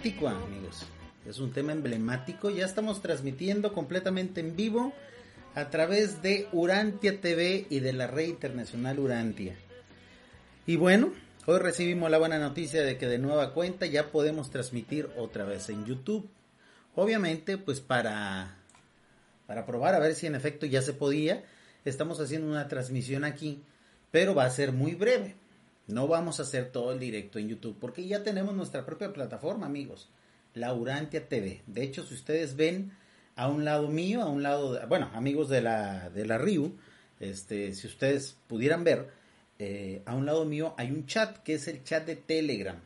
Emblemático, amigos. Es un tema emblemático. Ya estamos transmitiendo completamente en vivo a través de Urantia TV y de la red internacional Urantia. Y bueno, hoy recibimos la buena noticia de que de nueva cuenta ya podemos transmitir otra vez en YouTube. Obviamente, pues para para probar a ver si en efecto ya se podía, estamos haciendo una transmisión aquí, pero va a ser muy breve. No vamos a hacer todo el directo en YouTube porque ya tenemos nuestra propia plataforma, amigos. La Urantia TV. De hecho, si ustedes ven a un lado mío, a un lado, de- bueno, amigos de la, de la RIU, este, si ustedes pudieran ver, eh, a un lado mío hay un chat que es el chat de Telegram.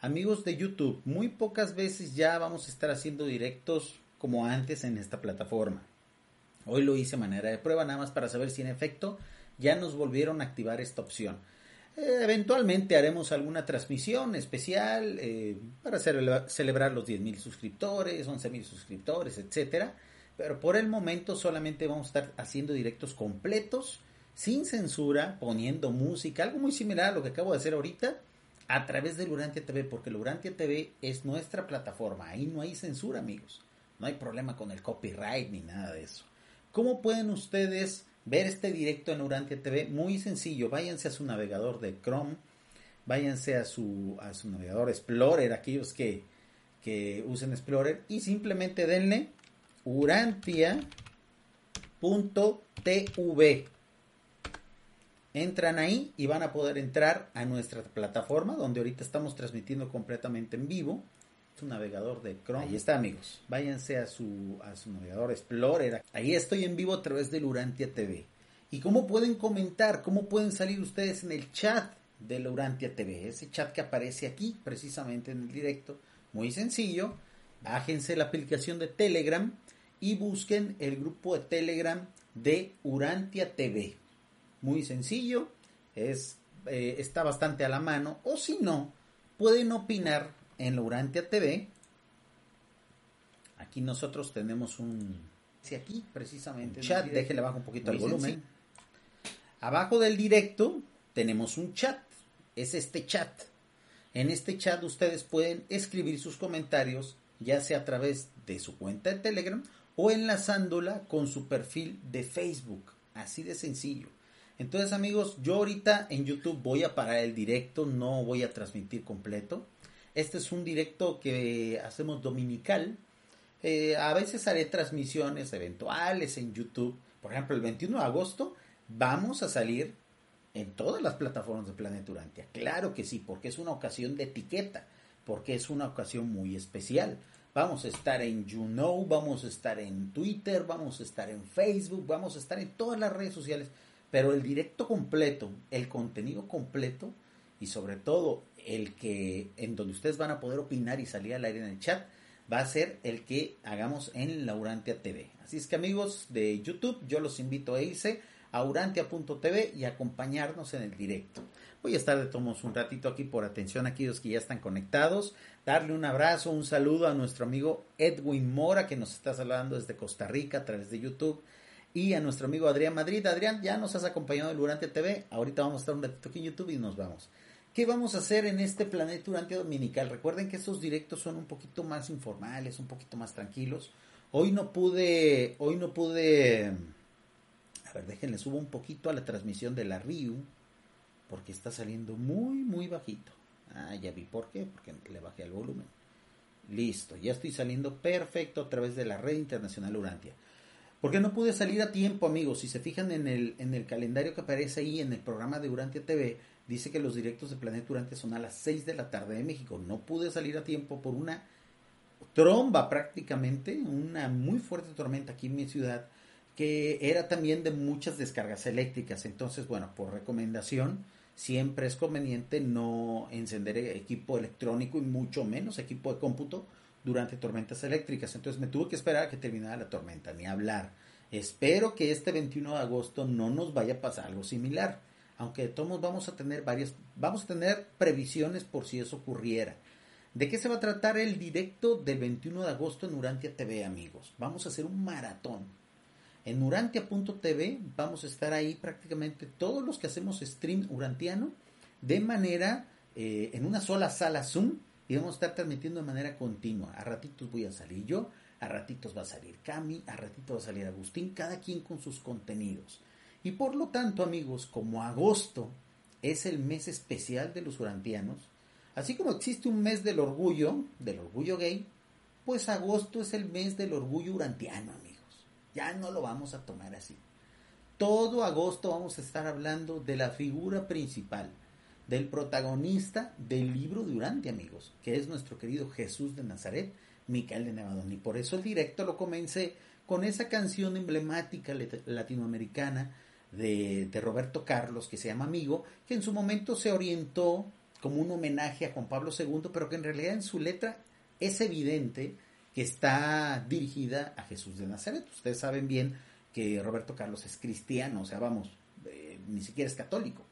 Amigos de YouTube, muy pocas veces ya vamos a estar haciendo directos como antes en esta plataforma. Hoy lo hice a manera de prueba, nada más para saber si en efecto ya nos volvieron a activar esta opción. Eh, eventualmente haremos alguna transmisión especial eh, para cele- celebrar los 10.000 suscriptores, 11.000 suscriptores, etcétera. Pero por el momento solamente vamos a estar haciendo directos completos, sin censura, poniendo música, algo muy similar a lo que acabo de hacer ahorita, a través de Lurantia TV, porque Lurantia TV es nuestra plataforma. Ahí no hay censura, amigos. No hay problema con el copyright ni nada de eso. ¿Cómo pueden ustedes ver este directo en Urantia TV? Muy sencillo, váyanse a su navegador de Chrome, váyanse a su, a su navegador Explorer, aquellos que, que usen Explorer, y simplemente denle urantia.tv. Entran ahí y van a poder entrar a nuestra plataforma donde ahorita estamos transmitiendo completamente en vivo. Su navegador de Chrome. Ahí está, amigos. Váyanse a su, a su navegador Explorer. Ahí estoy en vivo a través de Urantia TV. ¿Y cómo pueden comentar? ¿Cómo pueden salir ustedes en el chat de Urantia TV? Ese chat que aparece aquí, precisamente en el directo. Muy sencillo. Bájense la aplicación de Telegram y busquen el grupo de Telegram de Urantia TV. Muy sencillo, es, eh, está bastante a la mano. O si no, pueden opinar en la Urantia TV. Aquí nosotros tenemos un... Sí, aquí precisamente. Un chat, déjenle abajo un poquito el volumen. Abajo del directo tenemos un chat. Es este chat. En este chat ustedes pueden escribir sus comentarios, ya sea a través de su cuenta de Telegram o enlazándola con su perfil de Facebook. Así de sencillo. Entonces amigos, yo ahorita en YouTube voy a parar el directo, no voy a transmitir completo. Este es un directo que hacemos dominical. Eh, a veces haré transmisiones eventuales en YouTube. Por ejemplo, el 21 de agosto vamos a salir en todas las plataformas de Planeta Urantia. Claro que sí, porque es una ocasión de etiqueta, porque es una ocasión muy especial. Vamos a estar en YouKnow, vamos a estar en Twitter, vamos a estar en Facebook, vamos a estar en todas las redes sociales. Pero el directo completo, el contenido completo y sobre todo el que en donde ustedes van a poder opinar y salir al aire en el chat va a ser el que hagamos en Laurantia TV. Así es que amigos de YouTube, yo los invito a irse a urantia.tv y acompañarnos en el directo. Voy a estar de tomos un ratito aquí por atención a aquellos que ya están conectados. Darle un abrazo, un saludo a nuestro amigo Edwin Mora que nos está saludando desde Costa Rica a través de YouTube. Y a nuestro amigo Adrián Madrid. Adrián, ya nos has acompañado en Urantia TV. Ahorita vamos a estar un ratito aquí en YouTube y nos vamos. ¿Qué vamos a hacer en este planeta Urantia Dominical? Recuerden que estos directos son un poquito más informales, un poquito más tranquilos. Hoy no pude, hoy no pude, a ver, déjenle subo un poquito a la transmisión de la RIU, porque está saliendo muy, muy bajito. Ah, ya vi por qué, porque le bajé el volumen. Listo, ya estoy saliendo perfecto a través de la red internacional Urantia. Porque no pude salir a tiempo, amigos. Si se fijan en el, en el calendario que aparece ahí en el programa de Urantia TV, dice que los directos de Planeta Durante son a las 6 de la tarde de México. No pude salir a tiempo por una tromba prácticamente, una muy fuerte tormenta aquí en mi ciudad, que era también de muchas descargas eléctricas. Entonces, bueno, por recomendación, siempre es conveniente no encender equipo electrónico y mucho menos equipo de cómputo durante tormentas eléctricas. Entonces me tuve que esperar a que terminara la tormenta, ni hablar. Espero que este 21 de agosto no nos vaya a pasar algo similar aunque de todos vamos a tener varias, vamos a tener previsiones por si eso ocurriera. ¿De qué se va a tratar el directo del 21 de agosto en Urantia TV, amigos? Vamos a hacer un maratón. En urantia.tv vamos a estar ahí prácticamente todos los que hacemos stream urantiano de manera eh, en una sola sala Zoom y vamos a estar transmitiendo de manera continua. A ratitos voy a salir yo, a ratitos va a salir Cami, a ratitos va a salir Agustín, cada quien con sus contenidos. Y por lo tanto, amigos, como agosto es el mes especial de los urantianos, así como existe un mes del orgullo, del orgullo gay, pues agosto es el mes del orgullo urantiano, amigos. Ya no lo vamos a tomar así. Todo agosto vamos a estar hablando de la figura principal, del protagonista del libro de Urantia, amigos, que es nuestro querido Jesús de Nazaret, Micael de Nevadón. Y por eso el directo lo comencé con esa canción emblemática latinoamericana de, Roberto Carlos, que se llama Amigo, que en su momento se orientó como un homenaje a Juan Pablo II, pero que en realidad en su letra es evidente que está dirigida a Jesús de Nazaret. Ustedes saben bien que Roberto Carlos es cristiano, o sea, vamos, eh, ni siquiera es católico.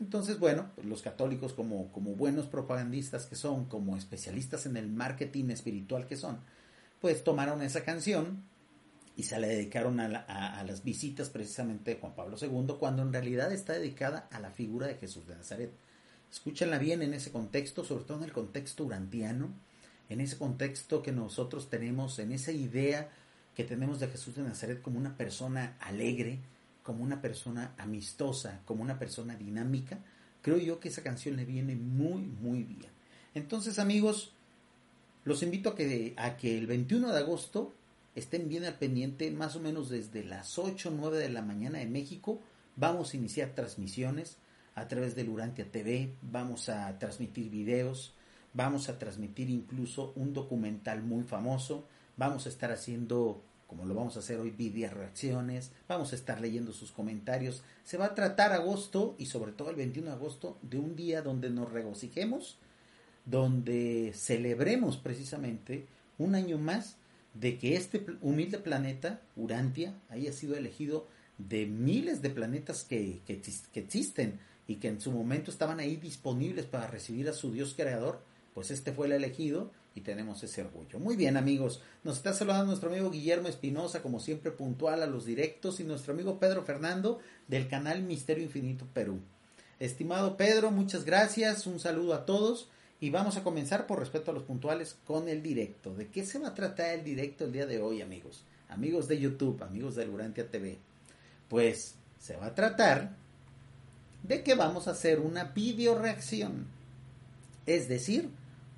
Entonces, bueno, pues los católicos como, como buenos propagandistas que son, como especialistas en el marketing espiritual que son, pues tomaron esa canción y se le dedicaron a, las visitas precisamente de Juan Pablo II, cuando en realidad está dedicada a la figura de Jesús de Nazaret. Escúchenla bien en ese contexto, sobre todo en el contexto urantiano, en ese contexto que nosotros tenemos, en esa idea que tenemos de Jesús de Nazaret como una persona alegre, como una persona amistosa, como una persona dinámica, creo yo que esa canción le viene muy, muy bien. Entonces, amigos, los invito a que, a que el 21 de agosto estén bien al pendiente, más o menos desde las 8 o 9 de la mañana de México. Vamos a iniciar transmisiones a través del Urantia TV, vamos a transmitir videos, vamos a transmitir incluso un documental muy famoso, vamos a estar haciendo, como lo vamos a hacer hoy, video reacciones, vamos a estar leyendo sus comentarios. Se va a tratar agosto y sobre todo el 21 de agosto de un día donde nos regocijemos, donde celebremos precisamente un año más de que este humilde planeta, Urantia, haya sido elegido de miles de planetas que, que, existen y que en su momento estaban ahí disponibles para recibir a su Dios creador, pues este fue el elegido y tenemos ese orgullo. Muy bien amigos, nos está saludando nuestro amigo Guillermo Espinosa, como siempre puntual a los directos, y nuestro amigo Pedro Fernando del canal Misterio Infinito Perú. Estimado Pedro, muchas gracias, un saludo a todos. Y vamos a comenzar por respeto a los puntuales con el directo. ¿De qué se va a tratar el directo el día de hoy, amigos? Amigos de YouTube, amigos de Lurantia TV. Pues se va a tratar de que vamos a hacer una video reacción. Es decir,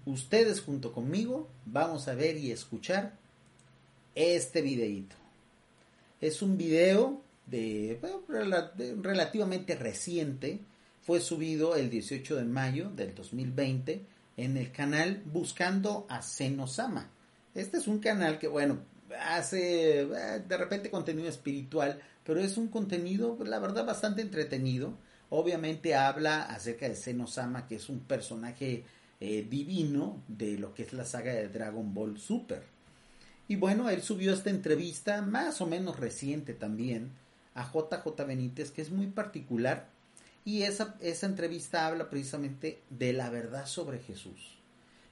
ustedes junto conmigo vamos a ver y escuchar este videíto. Es un video de, relativamente reciente. Fue subido el 18 de mayo del 2020 en el canal Buscando a Senosama. Este es un canal que, bueno, hace eh, de repente contenido espiritual, pero es un contenido, la verdad, bastante entretenido. Obviamente habla acerca de Senosama, que es un personaje eh, divino de lo que es la saga de Dragon Ball Super. Y bueno, él subió esta entrevista, más o menos reciente también, a JJ Benítez, que es muy particular. Y esa, esa entrevista habla precisamente de la verdad sobre Jesús.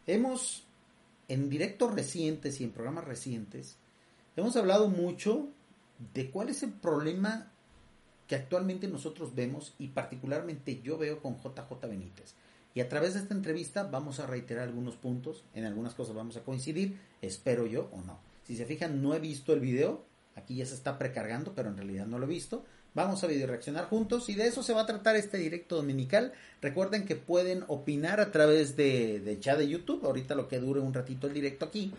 Hemos, en directos recientes y en programas recientes, hemos hablado mucho de cuál es el problema que actualmente nosotros vemos y particularmente yo veo con JJ Benítez. Y a través de esta entrevista vamos a reiterar algunos puntos, en algunas cosas vamos a coincidir, espero yo o no. Si se fijan, no he visto el video, aquí ya se está precargando, pero en realidad no lo he visto. Vamos a video reaccionar juntos y de eso se va a tratar este directo dominical. Recuerden que pueden opinar a través de, de chat de YouTube, ahorita lo que dure un ratito el directo aquí.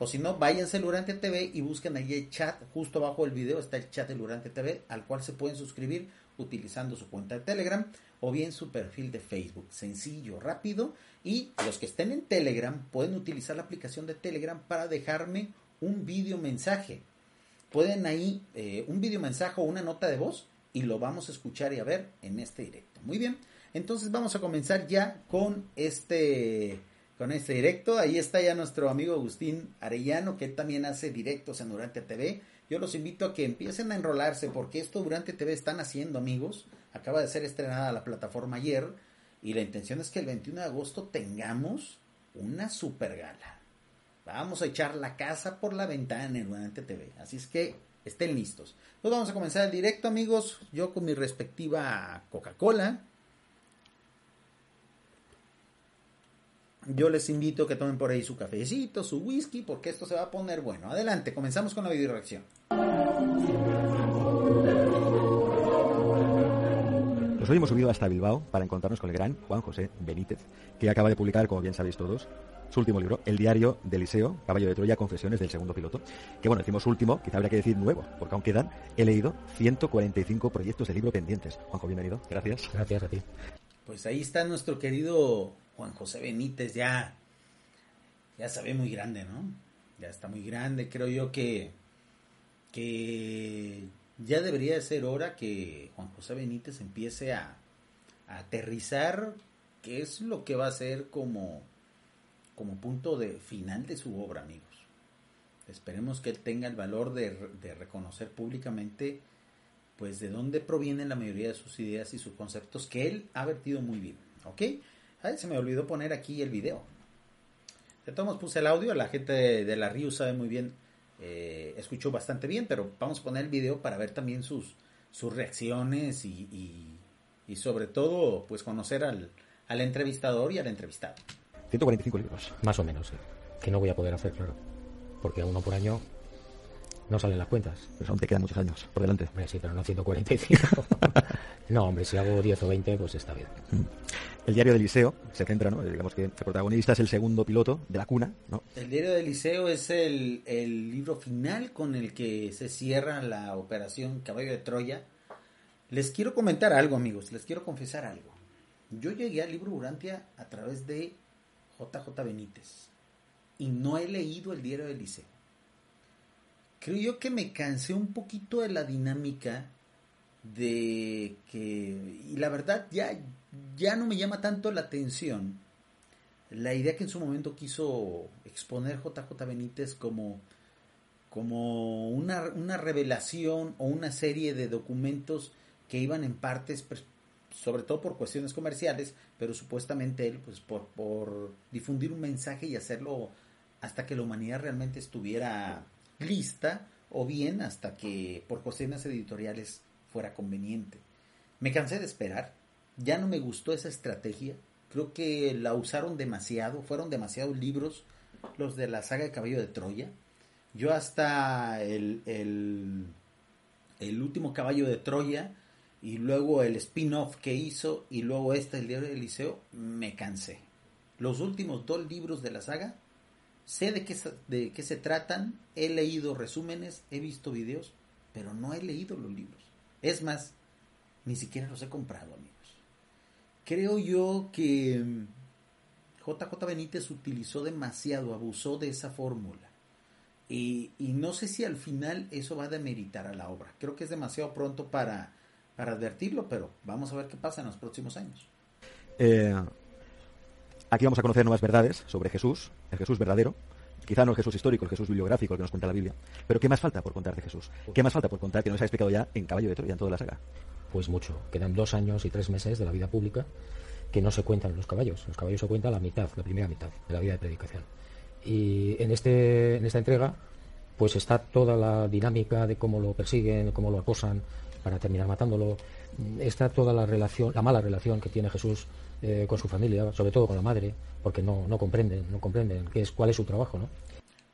O si no, váyanse al Urante TV y busquen ahí el chat. Justo abajo del video está el chat del Urante TV, al cual se pueden suscribir utilizando su cuenta de Telegram o bien su perfil de Facebook. Sencillo, rápido. Y los que estén en Telegram pueden utilizar la aplicación de Telegram para dejarme un video mensaje. Pueden ahí eh, un video mensaje o una nota de voz y lo vamos a escuchar y a ver en este directo. Muy bien, entonces vamos a comenzar ya con este con este directo. Ahí está ya nuestro amigo Agustín Arellano, que también hace directos en Durante TV. Yo los invito a que empiecen a enrolarse porque esto Durante TV están haciendo, amigos. Acaba de ser estrenada la plataforma ayer y la intención es que el 21 de agosto tengamos una super gala. Vamos a echar la casa por la ventana en Durante TV. Así es que estén listos. Pues vamos a comenzar el directo, amigos. Yo con mi respectiva Coca-Cola Yo les invito a que tomen por ahí su cafecito, su whisky, porque esto se va a poner bueno. Adelante, comenzamos con la video hoy hemos subido hasta Bilbao para encontrarnos con el gran Juan José Benítez, que acaba de publicar, como bien sabéis todos, su último libro, El diario de Eliseo, Caballo de Troya, Confesiones del segundo piloto. Que bueno, decimos último, quizá habría que decir nuevo, porque aún quedan, he leído 145 proyectos de libro pendientes. Juanjo, bienvenido. Gracias. Gracias a ti. Pues ahí está nuestro querido Juan José Benítez ya, ya se ve muy grande, ¿no? Ya está muy grande. Creo yo que, que ya debería de ser hora que Juan José Benítez empiece a, aterrizar qué es lo que va a ser como, como punto de final de su obra, amigos. Esperemos que él tenga el valor de, de reconocer públicamente pues de dónde provienen la mayoría de sus ideas y sus conceptos que él ha vertido muy bien, ¿ok? Ay, se me olvidó poner aquí el video. De todos puse el audio, la gente de, la Río sabe muy bien, eh, escuchó bastante bien, pero vamos a poner el video para ver también sus, sus reacciones y, y, sobre todo pues conocer al, al entrevistador y al entrevistado. 145 libros. Más o menos, que no voy a poder hacer, claro. Porque uno por año no salen las cuentas. Pero aún te quedan muchos años por delante. sí, pero no 145. no, hombre, si hago 10 o 20, pues está bien. Mm. El diario del Liceo se centra, ¿no? Digamos que el protagonista es el segundo piloto de la cuna, ¿no? El diario del Liceo es el, el libro final con el que se cierra la operación Caballo de Troya. Les quiero comentar algo, amigos, les quiero confesar algo. Yo llegué al libro Urantia a través de JJ Benítez y no he leído el diario del Liceo creo yo que me cansé un poquito de la dinámica de que, y la verdad ya, ya no me llama tanto la atención la idea que en su momento quiso exponer JJ Benítez como, como una, una revelación o una serie de documentos que iban en partes, pues, sobre todo por cuestiones comerciales, pero supuestamente él, pues por, por difundir un mensaje y hacerlo hasta que la humanidad realmente estuviera lista o bien hasta que por cuestiones editoriales fuera conveniente. Me cansé de esperar, ya no me gustó esa estrategia, creo que la usaron demasiado, fueron demasiados libros los de la saga de Caballo de Troya. Yo hasta el, el, el último Caballo de Troya y luego el spin-off que hizo y luego este, el diario de Eliseo, me cansé. los últimos dos libros de la saga, sé de qué, de qué se tratan, he leído resúmenes, he visto videos, pero no he leído los libros. Es más, ni siquiera los he comprado, amigos. Creo yo que JJ Benítez utilizó demasiado, abusó de esa fórmula. Y, y, no sé si al final eso va a demeritar a la obra. Creo que es demasiado pronto para, para advertirlo, pero vamos a ver qué pasa en los próximos años. Eh, aquí vamos a conocer nuevas verdades sobre Jesús, el Jesús verdadero. Quizá no el Jesús histórico, el Jesús bibliográfico, el que nos cuenta la Biblia. Pero ¿qué más falta por contar de Jesús? ¿Qué más falta por contar que nos ha explicado ya en Caballo de Troya, en toda la saga? Pues mucho. Quedan dos años y tres meses de la vida pública que no se cuentan los caballos. Los caballos se cuentan la mitad, la primera mitad de la vida de predicación. Y en, este, en esta entrega, pues está toda la dinámica de cómo lo persiguen, cómo lo acosan para terminar matándolo. Está toda la relación, la mala relación que tiene Jesús eh, con su familia, sobre todo con la madre, porque no, no comprenden, no comprenden qué es, cuál es su trabajo, ¿no?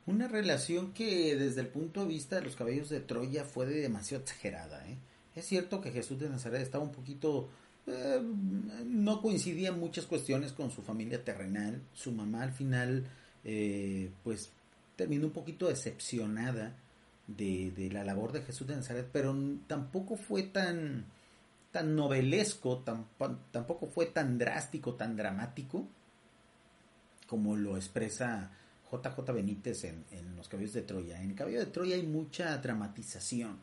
Una relación que desde el punto de vista de los caballos de Troya fue de demasiado exagerada. ¿eh? Es cierto que Jesús de Nazaret estaba un poquito eh, no coincidía en muchas cuestiones con su familia terrenal. Su mamá al final, eh, pues, terminó un poquito decepcionada de, de, la labor de Jesús de Nazaret, pero tampoco fue tan, tan novelesco, tan, tampoco fue tan drástico, tan dramático, como lo expresa JJ Benítez en, Los Caballos de Troya. En Caballo de Troya hay mucha dramatización,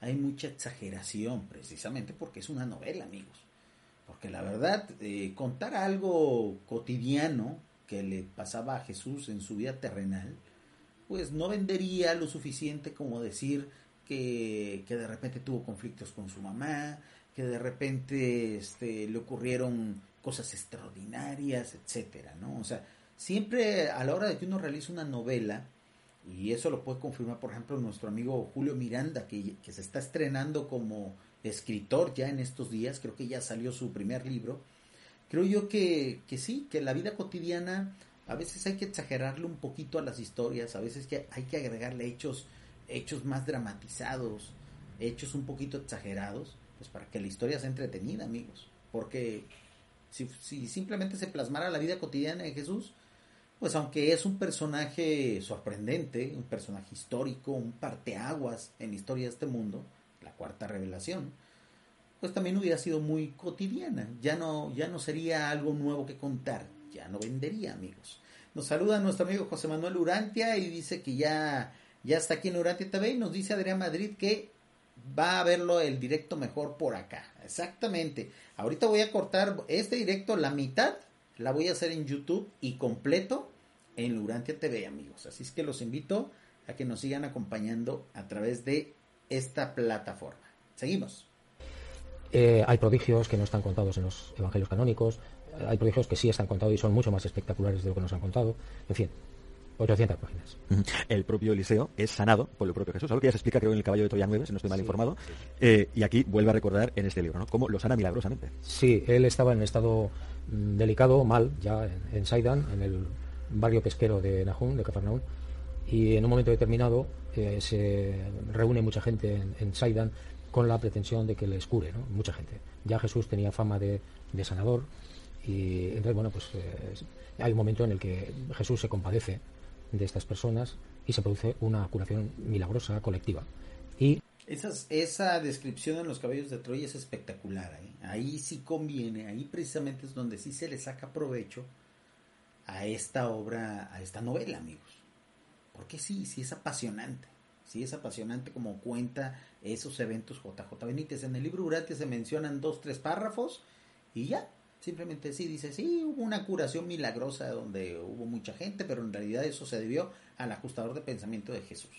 hay mucha exageración, precisamente porque es una novela, amigos. Porque la verdad, eh, contar algo cotidiano que le pasaba a Jesús en su vida terrenal, pues no vendería lo suficiente como decir que de repente tuvo conflictos con su mamá, que de repente este, le ocurrieron cosas extraordinarias, etcétera, ¿no? O sea, siempre a la hora de que uno realiza una novela, y eso lo puede confirmar, por ejemplo, nuestro amigo Julio Miranda, que, que se está estrenando como escritor ya en estos días, creo que ya salió su primer libro, creo yo que, que sí, que la vida cotidiana a veces hay que exagerarle un poquito a las historias, a veces que hay que agregarle hechos, hechos más dramatizados, hechos un poquito exagerados, pues para que la historia sea entretenida, amigos. Porque si, si simplemente se plasmara la vida cotidiana de Jesús, pues aunque es un personaje sorprendente, un personaje histórico, un parteaguas en la historia de este mundo, la cuarta revelación, pues también hubiera sido muy cotidiana, ya no, ya no sería algo nuevo que contar, ya no vendería, amigos. Nos saluda nuestro amigo José Manuel Urantia y dice que ya, ya está aquí en Urantia TV y nos dice Adrián Madrid que va a verlo el directo mejor por acá. Exactamente. Ahorita voy a cortar este directo, la mitad la voy a hacer en YouTube y completo en Urantia TV, amigos. Así es que los invito a que nos sigan acompañando a través de esta plataforma. Seguimos. Eh, hay prodigios que no están contados en los evangelios canónicos, hay prodigios que sí están contados y son mucho más espectaculares de lo que nos han contado. En fin, 800 páginas. El propio Eliseo es sanado por el propio Jesús, algo que ya se explica creo en el Caballo de Troya 9, si no estoy mal informado, eh, y aquí vuelve a recordar en este libro, ¿no? Cómo lo sana milagrosamente. Sí, él estaba en estado mm, delicado, mal, ya en, Saidan, en el barrio pesquero de Nahum, de Cafarnaum, y en un momento determinado eh, se reúne mucha gente en, en, Saidan con la pretensión de que les cure, ¿no? mucha gente. Ya Jesús tenía fama de, de sanador y entonces, bueno, pues eh, hay un momento en el que Jesús se compadece de estas personas y se produce una curación milagrosa colectiva. Y Esas, esa descripción en los caballos de Troya es espectacular. ¿eh? Ahí sí conviene, ahí precisamente es donde sí se le saca provecho a esta obra, a esta novela, amigos. Porque sí, sí es apasionante. Sí es apasionante como cuenta esos eventos JJ Benítez. En el libro Urate se mencionan dos, tres párrafos y ya. Simplemente sí dice, sí, hubo una curación milagrosa donde hubo mucha gente, pero en realidad eso se debió al ajustador de pensamiento de Jesús.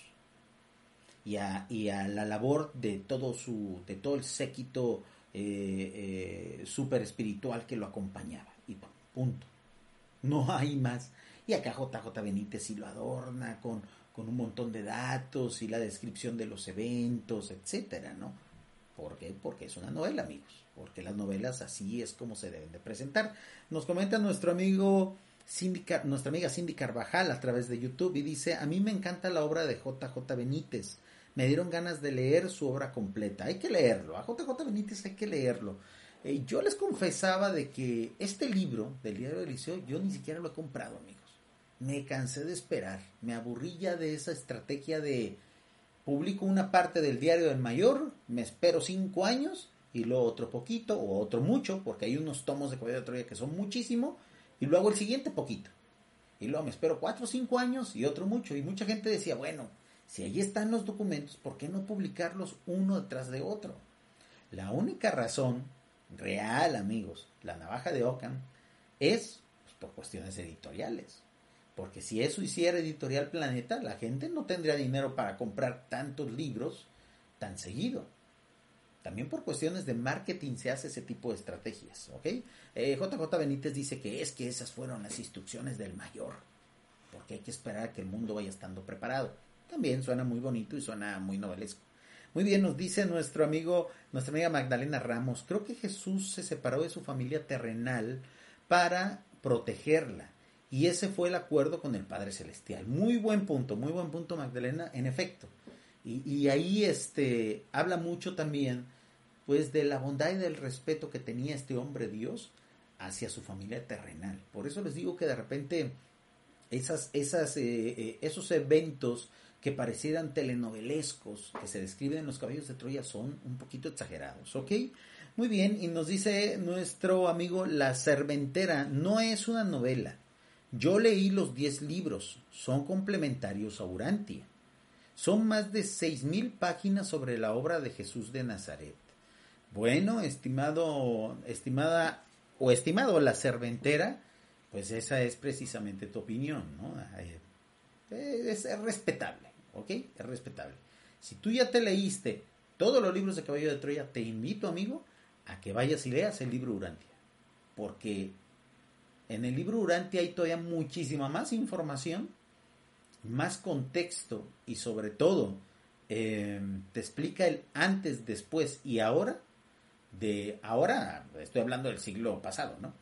Y a, y a la labor de todo su, de todo el séquito eh, eh, super espiritual que lo acompañaba. Y punto. No hay más. Y acá JJ Benítez sí lo adorna con, con un montón de datos y la descripción de los eventos, etcétera, ¿no? ¿Por qué? Porque es una novela, amigos. Porque las novelas así es como se deben de presentar. Nos comenta nuestro amigo Cindy, nuestra amiga Cindy Carvajal a través de YouTube y dice, a mí me encanta la obra de JJ Benítez. Me dieron ganas de leer su obra completa. Hay que leerlo. A JJ Benítez hay que leerlo. eh, yo les confesaba de que este libro del diario de Eliseo yo ni siquiera lo he comprado, amigos. Me cansé de esperar, me aburrí ya de esa estrategia de publico una parte del diario del mayor, me espero cinco años y luego otro poquito o otro mucho, porque hay unos tomos de Caballo de Troya que son muchísimo, y luego el siguiente poquito. Y luego me espero cuatro o cinco años y otro mucho. Y mucha gente decía, bueno, si ahí están los documentos, ¿por qué no publicarlos uno detrás de otro? La única razón real, amigos, la navaja de Ockham, es pues, por cuestiones editoriales. Porque si eso hiciera Editorial Planeta, la gente no tendría dinero para comprar tantos libros tan seguido. También por cuestiones de marketing se hace ese tipo de estrategias, ¿ok? JJ eh, Benítez dice que es que esas fueron las instrucciones del mayor, porque hay que esperar a que el mundo vaya estando preparado. También suena muy bonito y suena muy novelesco. Muy bien, nos dice nuestro amigo, nuestra amiga Magdalena Ramos, creo que Jesús se separó de su familia terrenal para protegerla y ese fue el acuerdo con el Padre Celestial. Muy buen punto, muy buen punto, Magdalena, en efecto. Y, ahí este, habla mucho también, pues, de la bondad y del respeto que tenía este hombre Dios hacia su familia terrenal. Por eso les digo que de repente eh, eh, esos eventos que parecieran telenovelescos que se describen en los caballos de Troya son un poquito exagerados, ¿ok? Muy bien, y nos dice nuestro amigo La Serventera, no es una novela, yo leí los 10 libros, son complementarios a Urantia. Son más de 6.000 páginas sobre la obra de Jesús de Nazaret. Bueno, estimado, estimada o estimado la serventera, pues esa es precisamente tu opinión, ¿no? Eh, es, es, respetable, ¿ok? Es respetable. Si tú ya te leíste todos los libros de Caballo de Troya, te invito, amigo, a que vayas y leas el libro Urantia. Porque en el libro Urantia hay todavía muchísima más información, más contexto y sobre todo eh, te explica el antes, después y ahora de ahora, estoy hablando del siglo pasado, ¿no?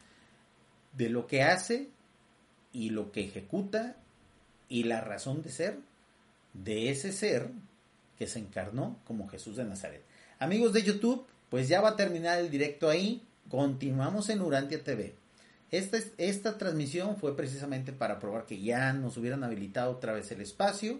De lo que hace y lo que ejecuta y la razón de ser de ese ser que se encarnó como Jesús de Nazaret. Amigos de YouTube, pues ya va a terminar el directo ahí. Continuamos en Urantia TV. Esta, esta transmisión fue precisamente para probar que ya nos hubieran habilitado otra vez el espacio.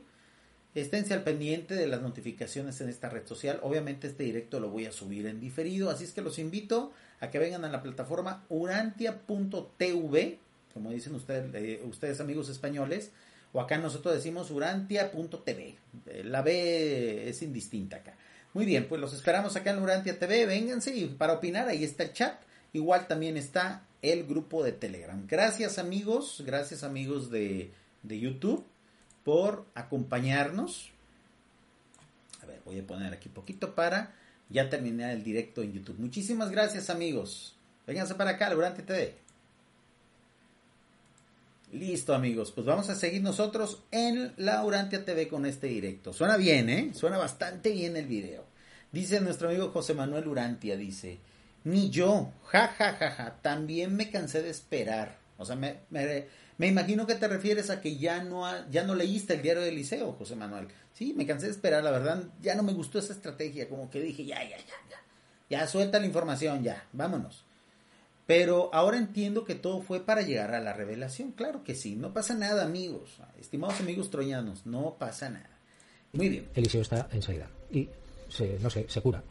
Esténse al pendiente de las notificaciones en esta red social. Obviamente este directo lo voy a subir en diferido, así es que los invito a que vengan a la plataforma urantia.tv, como dicen ustedes, eh, ustedes amigos españoles, o acá nosotros decimos urantia.tv. Eh, la B es indistinta acá. Muy bien, pues los esperamos acá en Urantia TV, vénganse y para opinar ahí está el chat. Igual también está el grupo de Telegram. Gracias amigos, gracias amigos de, de YouTube por acompañarnos. A ver, voy a poner aquí poquito para ya terminar el directo en YouTube. Muchísimas gracias amigos. Vénganse para acá, Urante TV. Listo amigos, pues vamos a seguir nosotros en la Urantia TV con este directo. Suena bien, ¿eh? Suena bastante bien el video. Dice nuestro amigo José Manuel Urantia, dice, ni yo, ja, ja, ja, ja, también me cansé de esperar. O sea, me, imagino que te refieres a que ya no, ya no leíste el diario del liceo, José Manuel. Sí, me cansé de esperar, la verdad, ya no me gustó esa estrategia, como que dije, ya, ya, ya, ya, ya, suelta la información, ya, vámonos. Pero ahora entiendo que todo fue para llegar a la revelación, claro que sí, no pasa nada, amigos, estimados amigos troyanos, no pasa nada. Muy bien. Eliseo está en y se, no sé, se cura.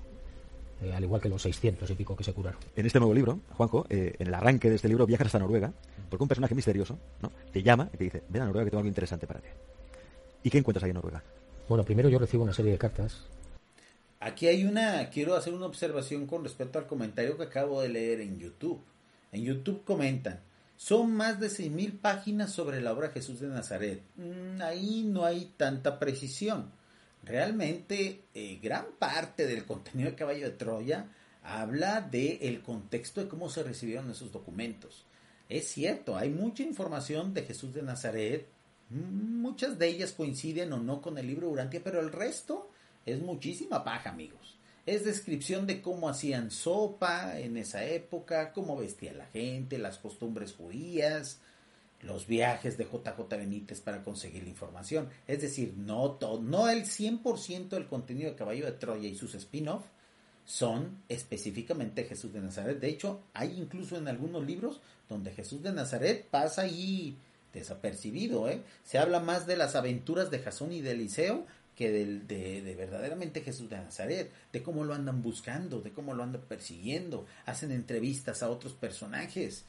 Eh, al igual que los 600 y pico que se curaron. En este nuevo libro, Juanjo, eh, en el arranque de este libro viajas hasta Noruega, porque un personaje misterioso ¿no? te llama y te dice, ven a Noruega que tengo algo interesante para ti. ¿Y qué encuentras ahí en Noruega? Bueno, primero yo recibo una serie de cartas. Aquí hay una, quiero hacer una observación con respecto al comentario que acabo de leer en YouTube. En YouTube comentan, son más de 6.000 páginas sobre la obra Jesús de Nazaret. Mm, ahí no hay tanta precisión realmente eh, gran parte del contenido de Caballo de Troya habla del el contexto de cómo se recibieron esos documentos. Es cierto, hay mucha información de Jesús de Nazaret, muchas de ellas coinciden o no con el libro Urantia, pero el resto es muchísima paja, amigos. Es descripción de cómo hacían sopa en esa época, cómo vestía la gente, las costumbres judías, los viajes de JJ Benítez para conseguir la información. Es decir, no, todo, no el 100% del contenido de Caballo de Troya y sus spin-off son específicamente Jesús de Nazaret. De hecho, hay incluso en algunos libros donde Jesús de Nazaret pasa ahí desapercibido. ¿eh? Se habla más de las aventuras de Jasón y de Eliseo que de, verdaderamente Jesús de Nazaret, de cómo lo andan buscando, de cómo lo andan persiguiendo, hacen entrevistas a otros personajes.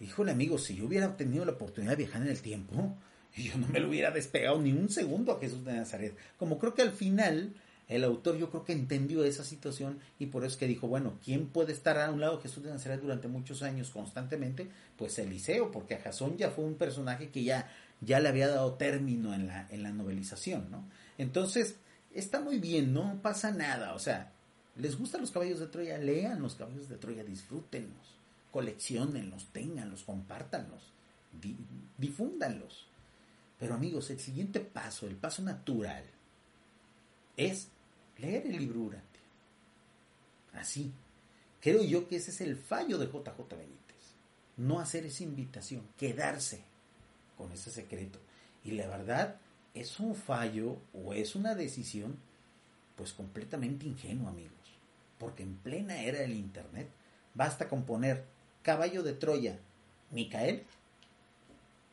Híjole amigos, si yo hubiera tenido la oportunidad de viajar en el tiempo, yo no me lo hubiera despegado ni un segundo a Jesús de Nazaret. Como creo que al final el autor yo creo que entendió esa situación y por eso es que dijo, bueno, ¿quién puede estar a un lado de Jesús de Nazaret durante muchos años constantemente? Pues Eliseo, porque a Jasón ya fue un personaje que ya, ya le había dado término en la, en la novelización, ¿no? Entonces, está muy bien, no pasa nada, o sea, les gustan los caballos de Troya, lean los caballos de Troya, disfrútenlos, coleccionenlos, ténganlos, compártanlos, di, difúndanlos. Pero amigos, el siguiente paso, el paso natural, es leer el libro Urantia. Así. Creo yo que ese es el fallo de JJ Benítez. No hacer esa invitación, quedarse con ese secreto. Y la verdad, es un fallo o es una decisión pues completamente ingenua, amigos. Porque en plena era del Internet basta con poner caballo de Troya, Micael,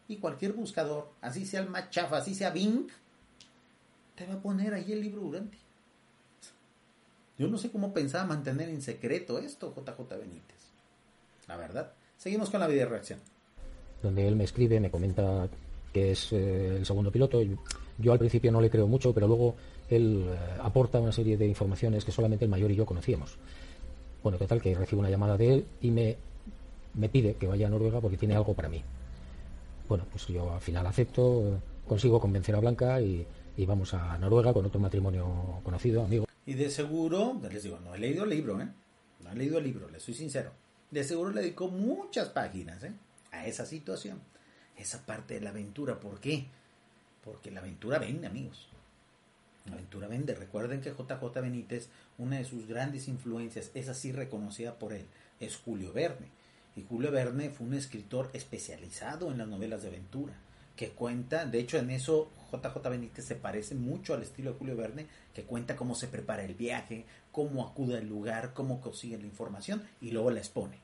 y cualquier buscador, así sea el más chafa, así sea Bing, te va a poner ahí el libro Urantia. Yo no sé cómo pensaba mantener en secreto esto, JJ Benítez. La verdad. Seguimos con la video reacción. Donde él me escribe, me comenta que es eh, el segundo piloto. Yo al principio no le creo mucho, pero luego él eh, aporta una serie de informaciones que solamente el mayor y yo conocíamos. Bueno, total, que recibo una llamada de él y me, me pide que vaya a Noruega porque tiene algo para mí. Bueno, pues yo al final acepto, consigo convencer a Blanca y, y vamos a Noruega con otro matrimonio conocido, amigo. Y de seguro, les digo, no he leído el libro, ¿eh? No he leído el libro, les soy sincero. De seguro le dedicó muchas páginas, ¿eh? A esa situación. Esa parte de la aventura. ¿Por qué? Porque la aventura vende, amigos. La aventura vende. Recuerden que JJ Benítez, una de sus grandes influencias, es así reconocida por él, es Julio Verne. Y Julio Verne fue un escritor especializado en las novelas de aventura que cuenta, de hecho en eso JJ Benítez se parece mucho al estilo de Julio Verne, que cuenta cómo se prepara el viaje, cómo acude al lugar, cómo consigue la información y luego la expone.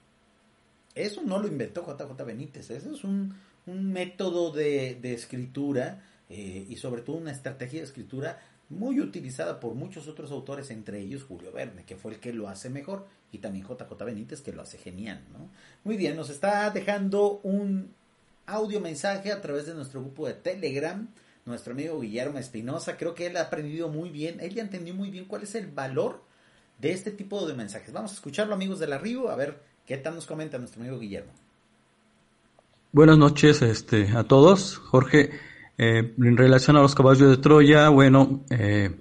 Eso no lo inventó JJ Benítez, eso es un, un método de, de escritura eh, y sobre todo una estrategia de escritura muy utilizada por muchos otros autores, entre ellos Julio Verne, que fue el que lo hace mejor, y también JJ Benítez, que lo hace genial. ¿no? Muy bien, nos está dejando un audio mensaje a través de nuestro grupo de Telegram. Nuestro amigo Guillermo Espinosa, creo que él ha aprendido muy bien, él ya entendió muy bien cuál es el valor de este tipo de mensajes. Vamos a escucharlo, amigos de la Río, a ver qué tal nos comenta nuestro amigo Guillermo. Buenas noches este, a todos. Jorge, eh, en relación a los caballos de Troya, bueno, eh,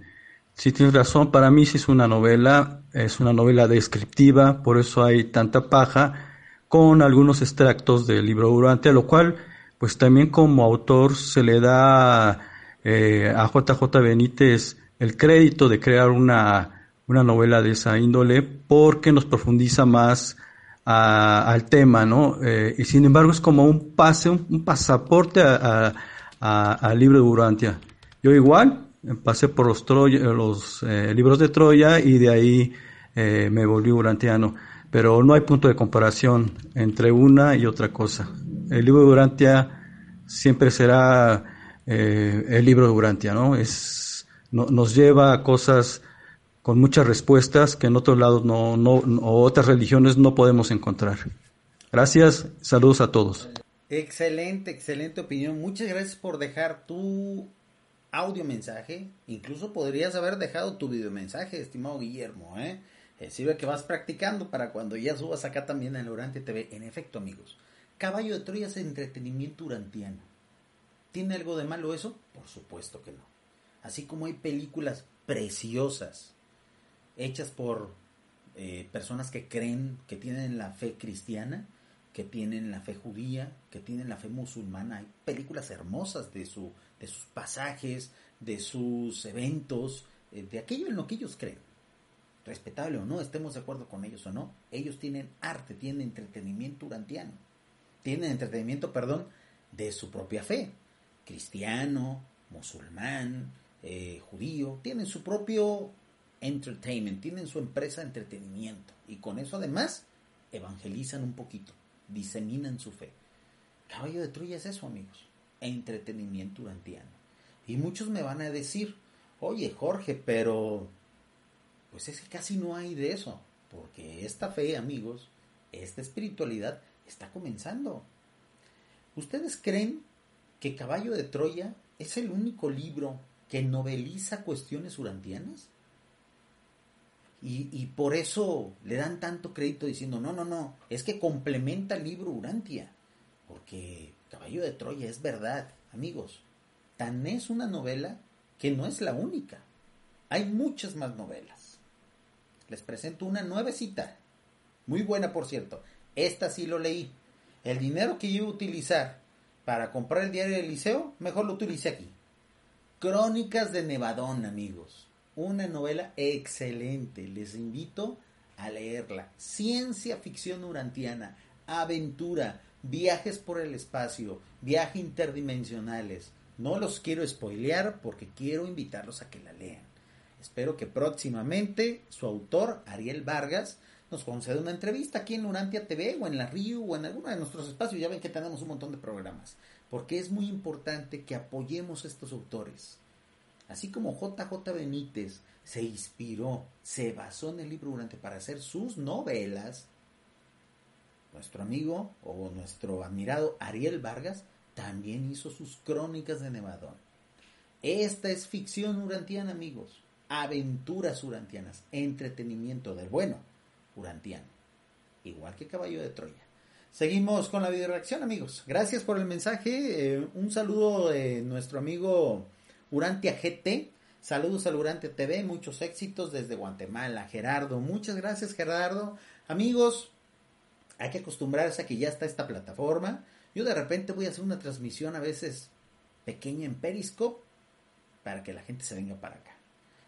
si tienes razón, para mí sí es una novela, es una novela descriptiva, por eso hay tanta paja con algunos extractos del libro Durante, lo cual, pues también como autor se le da eh, a JJ Benítez el crédito de crear una, una novela de esa índole porque nos profundiza más al tema, ¿no? Eh, y sin embargo es como un pase, un, pasaporte al libro de Urantia. Yo igual pasé por los, los eh, libros de Troya y de ahí me volví urantiano pero no hay punto de comparación entre una y otra cosa. El libro de Durantia siempre será eh, el libro de Durantia, ¿no? Es, nos lleva a cosas con muchas respuestas que en otros lados no, no, o otras religiones no podemos encontrar. Gracias, saludos a todos. Excelente, excelente opinión. Muchas gracias por dejar tu audio mensaje. Incluso podrías haber dejado tu video mensaje, estimado Guillermo, ¿eh? Eh, sirve que vas practicando para cuando ya subas acá también en Orante TV. En efecto, amigos, Caballo de Troya es entretenimiento urantiano. ¿Tiene algo de malo eso? Por supuesto que no. Así como hay películas preciosas hechas por eh, personas que creen, que tienen la fe cristiana, que tienen la fe judía, que tienen la fe musulmana. Hay películas hermosas de, su, de sus pasajes, de sus eventos, eh, de aquello en lo que ellos creen. Respetable o no, estemos de acuerdo con ellos o no, ellos tienen arte, tienen entretenimiento urantiano, tienen entretenimiento, perdón, de su propia fe, cristiano, musulmán, eh, judío, tienen su propio Entertainment, tienen su empresa de entretenimiento. Y con eso además evangelizan un poquito, diseminan su fe. Caballo de Troya es eso, amigos, entretenimiento urantiano. Y muchos me van a decir, oye Jorge, pero pues es que casi no hay de eso, porque esta fe, amigos, esta espiritualidad está comenzando. ¿Ustedes creen que Caballo de Troya es el único libro que noveliza cuestiones urantianas? Y, por eso le dan tanto crédito diciendo, no, no, no, es que complementa el libro Urantia. Porque Caballo de Troya es verdad, amigos. Tan es una novela que no es la única. Hay muchas más novelas. Les presento una nuevecita. Muy buena, por cierto. Esta sí lo leí. El dinero que iba a utilizar para comprar el diario del liceo, mejor lo utilicé aquí. Crónicas de Nevadón, amigos. Una novela excelente. Les invito a leerla. Ciencia ficción urantiana, aventura, viajes por el espacio, viajes interdimensionales. No los quiero spoilear porque quiero invitarlos a que la lean. Espero que próximamente su autor, Ariel Vargas, nos conceda una entrevista aquí en Urantia TV o en la Río o en alguno de nuestros espacios. Ya ven que tenemos un montón de programas. Porque es muy importante que apoyemos a estos autores. Así como JJ Benítez se inspiró, se basó en el libro Durante para hacer sus novelas, nuestro amigo o nuestro admirado Ariel Vargas también hizo sus crónicas de Nevadón. Esta es ficción urantiana, amigos. Aventuras urantianas. Entretenimiento del bueno urantiano. Igual que Caballo de Troya. Seguimos con la video reacción, amigos. Gracias por el mensaje. Eh, un saludo de nuestro amigo Urantia GT. Saludos al Urantia TV. Muchos éxitos desde Guatemala. Gerardo. Muchas gracias, Gerardo. Amigos, hay que acostumbrarse a que ya está esta plataforma. Yo de repente voy a hacer una transmisión a veces pequeña en Periscope para que la gente se venga para acá.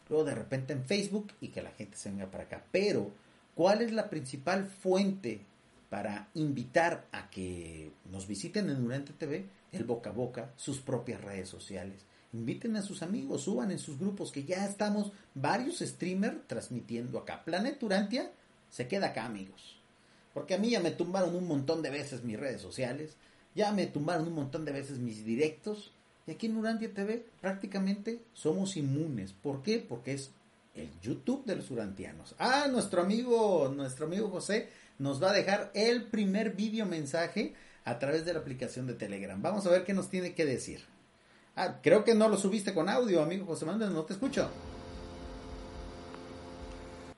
Luego de repente en Facebook y que la gente se venga para acá. Pero, ¿cuál es la principal fuente para invitar a que nos visiten en Durante TV? El boca a boca, sus propias redes sociales. Inviten a sus amigos, suban en sus grupos que ya estamos varios streamers transmitiendo acá. Planet Urantia se queda acá, amigos. Porque a mí ya me tumbaron un montón de veces mis redes sociales, ya me tumbaron un montón de veces mis directos. Y aquí en Urantia TV prácticamente somos inmunes. ¿Por qué? Porque es el YouTube de los urantianos. Ah, nuestro amigo, nuestro amigo José nos va a dejar el primer video mensaje a través de la aplicación de Telegram. Vamos a ver qué nos tiene que decir. Ah, creo que no lo subiste con audio, amigo José Manuel, no te escucho.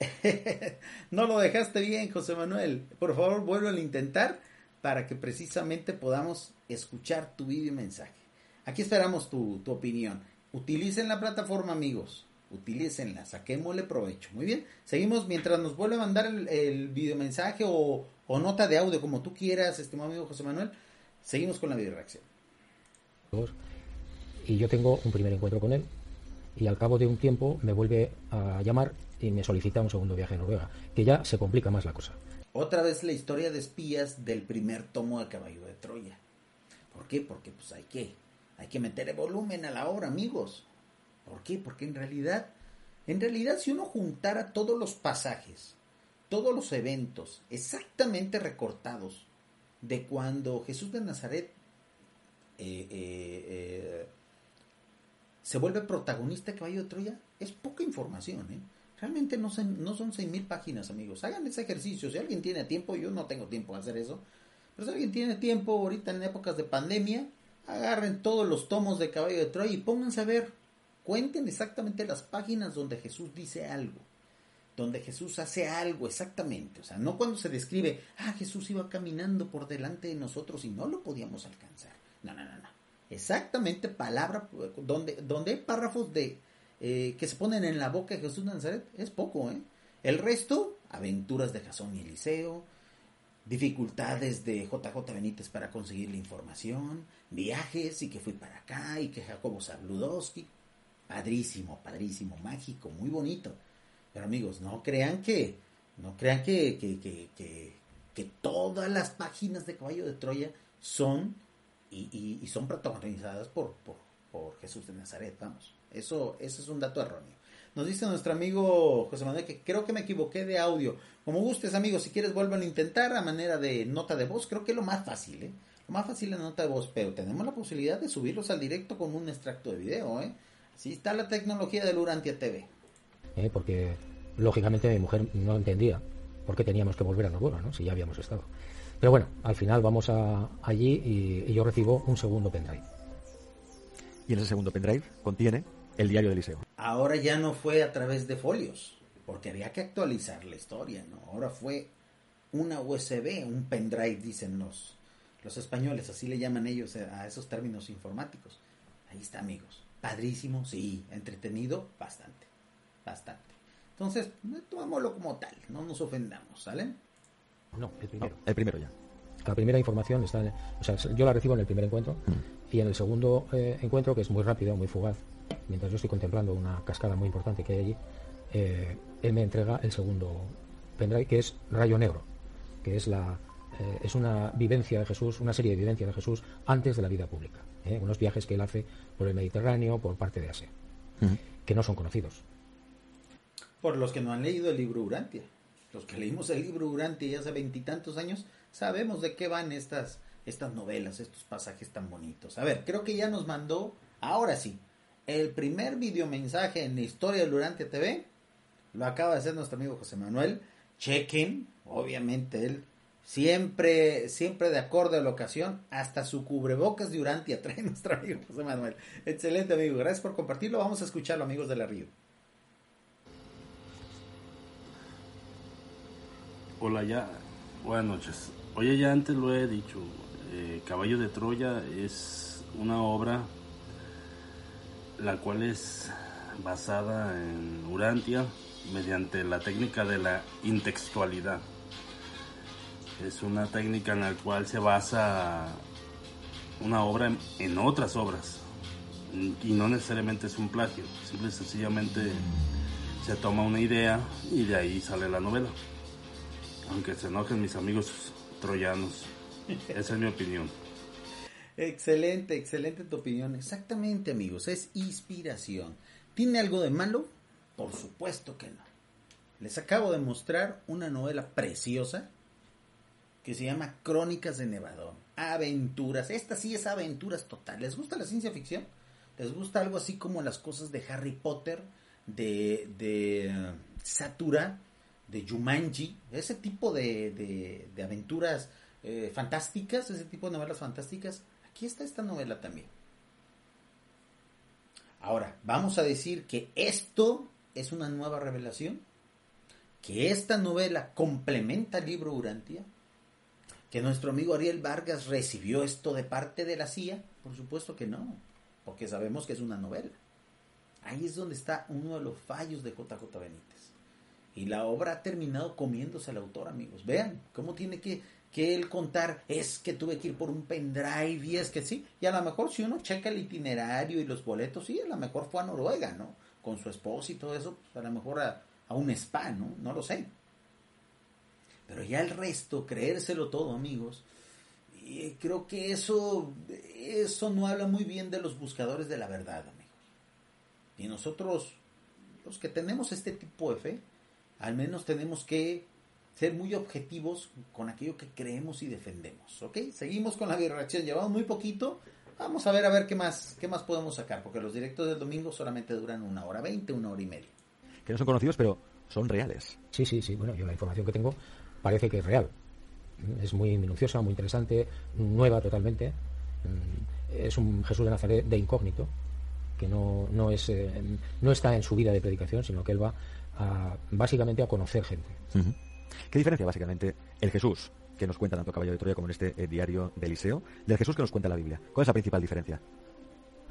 no lo dejaste bien, José Manuel. Por favor, vuelvo a intentar para que precisamente podamos escuchar tu video mensaje. Aquí esperamos tu, tu opinión. Utilicen la plataforma, amigos. Utilícenla, saquémosle provecho. Muy bien, seguimos mientras nos vuelve a mandar el, el video mensaje o, o, nota de audio, como tú quieras, estimado amigo José Manuel. Seguimos con la video reacción. Y yo tengo un primer encuentro con él. Y al cabo de un tiempo me vuelve a llamar y me solicita un segundo viaje a Noruega, que ya se complica más la cosa. Otra vez la historia de espías del primer tomo de Caballo de Troya. ¿Por qué? Porque pues hay que, hay que meterle volumen a la obra, amigos. ¿Por qué? Porque en realidad, en realidad si uno juntara todos los pasajes, todos los eventos exactamente recortados de cuando Jesús de Nazaret eh, eh, eh, se vuelve protagonista Caballo de Troya, es poca información, ¿eh? Realmente no son, no son 6.000 páginas, amigos. Hagan ese ejercicio. Si alguien tiene tiempo, yo no tengo tiempo de hacer eso. Pero si alguien tiene tiempo ahorita en épocas de pandemia, agarren todos los tomos de Caballo de Troya y pónganse a ver. Cuenten exactamente las páginas donde Jesús dice algo. Donde Jesús hace algo exactamente. O sea, no cuando se describe, ah, Jesús iba caminando por delante de nosotros y no lo podíamos alcanzar. No, no, no, no. Exactamente palabra, donde, donde hay párrafos de eh, que se ponen en la boca de Jesús Nazaret es poco, ¿eh? El resto, aventuras de Jasón y Eliseo, dificultades de JJ Benítez para conseguir la información, viajes y que fui para acá y que Jacobo Zabludowski, padrísimo, padrísimo, mágico, muy bonito. Pero amigos, no crean que, no crean que, que, que, que, que todas las páginas de Caballo de Troya son y, y, son protagonizadas por, por, por Jesús de Nazaret, vamos. Eso, eso es un dato erróneo. Nos dice nuestro amigo José Manuel que creo que me equivoqué de audio. Como gustes, amigo, si quieres vuelvan a intentar a manera de nota de voz. Creo que es lo más fácil, ¿eh? Lo más fácil es nota de voz, pero tenemos la posibilidad de subirlos al directo con un extracto de video, ¿eh? Así está la tecnología del Urantia TV. ¿eh? porque lógicamente mi mujer no entendía por qué teníamos que volver a Noruega, ¿no? si ya habíamos estado. Pero bueno, al final vamos a, allí y, y yo recibo un segundo pendrive. Y en ese segundo pendrive contiene el diario del liceo. Ahora ya no fue a través de folios, porque había que actualizar la historia, ¿no? Ahora fue una USB, un pendrive, dicen los, los españoles, así le llaman ellos a esos términos informáticos. Ahí está, amigos. Padrísimo, sí. Entretenido, bastante. Bastante. Entonces, tomámoslo como tal, no nos ofendamos, ¿sale? No, el primero. No, el primero ya. La primera información está, en- o sea, yo la recibo en el primer encuentro y en el segundo eh, encuentro, que es muy rápido, muy fugaz, mientras yo estoy contemplando una cascada muy importante que hay allí, eh, él me entrega el segundo pendrive, que es Rayo Negro, que es la eh, es una vivencia de Jesús, una serie de vivencias de Jesús antes de la vida pública, ¿eh? unos viajes que él hace por el Mediterráneo, por parte de Asia, que no son conocidos. Por los que no han leído el libro Urantia. Los que leímos el libro Urantia ya hace veintitantos años, sabemos de qué van estas, estas novelas, estos pasajes tan bonitos. A ver, creo que ya nos mandó, ahora sí, el primer videomensaje en la historia del Urantia TV. Lo acaba de hacer nuestro amigo José Manuel. Chequen, obviamente él siempre, siempre de acorde a la ocasión, hasta su cubrebocas de Urantia trae nuestro amigo José Manuel. Excelente amigo, gracias por compartirlo. Vamos a escucharlo amigos de la Río. Hola, ya. Buenas noches. Oye, ya antes lo he dicho. eh, Caballo de Troya es una obra la cual es basada en Urantia mediante la técnica de la intextualidad. Es una técnica en la cual se basa una obra en, en otras obras y no necesariamente es un plagio, simple y sencillamente se toma una idea y de ahí sale la novela. Aunque se enojen mis amigos troyanos. Esa es mi opinión. Excelente, excelente tu opinión. Exactamente, amigos, es inspiración. ¿Tiene algo de malo? Por supuesto que no. Les acabo de mostrar una novela preciosa que se llama Crónicas de Nevadón. Aventuras. Esta sí es aventuras total. ¿Les gusta la ciencia ficción? ¿Les gusta algo así como las cosas de Harry Potter, de, de eh, Satura, de Jumanji? Ese tipo de, de- aventuras eh, fantásticas, ese tipo de novelas fantásticas. Aquí está esta novela también. Ahora, vamos a decir que esto es una nueva revelación, que esta novela complementa el libro Urantia, que nuestro amigo Ariel Vargas recibió esto de parte de la CIA, por supuesto que no, porque sabemos que es una novela. Ahí es donde está uno de los fallos de JJ Benítez. Y la obra ha terminado comiéndose al autor, amigos. Vean cómo tiene que, que él contar, es que tuve que ir por un pendrive y es que sí. Y a lo mejor si uno checa el itinerario y los boletos, sí, a lo mejor fue a Noruega, ¿no? Con su esposa y todo eso, pues a lo mejor a, a un spa, ¿no? No lo sé. Pero ya el resto, creérselo todo, amigos, y creo que eso, eso no habla muy bien de los buscadores de la verdad, amigos. Y nosotros, los que tenemos este tipo de fe, al menos tenemos que ser muy objetivos con aquello que creemos y defendemos, ¿ok? Seguimos con la reacción, llevamos muy poquito, vamos a ver a ver qué más, qué más podemos sacar, porque los directos del domingo solamente duran una hora veinte, una hora y media. Que no son conocidos, pero son reales. Sí, sí, sí. Bueno, yo la información que tengo parece que es real. Es muy minuciosa, muy interesante, nueva totalmente. Mm, Es un Jesús de Nazaret de incógnito, que no, no, es, eh, no está en su vida de predicación, sino que él va a, básicamente a conocer gente. ¿Qué diferencia básicamente el Jesús que nos cuenta tanto Caballo de Troya como en este eh, diario de Eliseo del Jesús que nos cuenta la Biblia? ¿Cuál es la principal diferencia?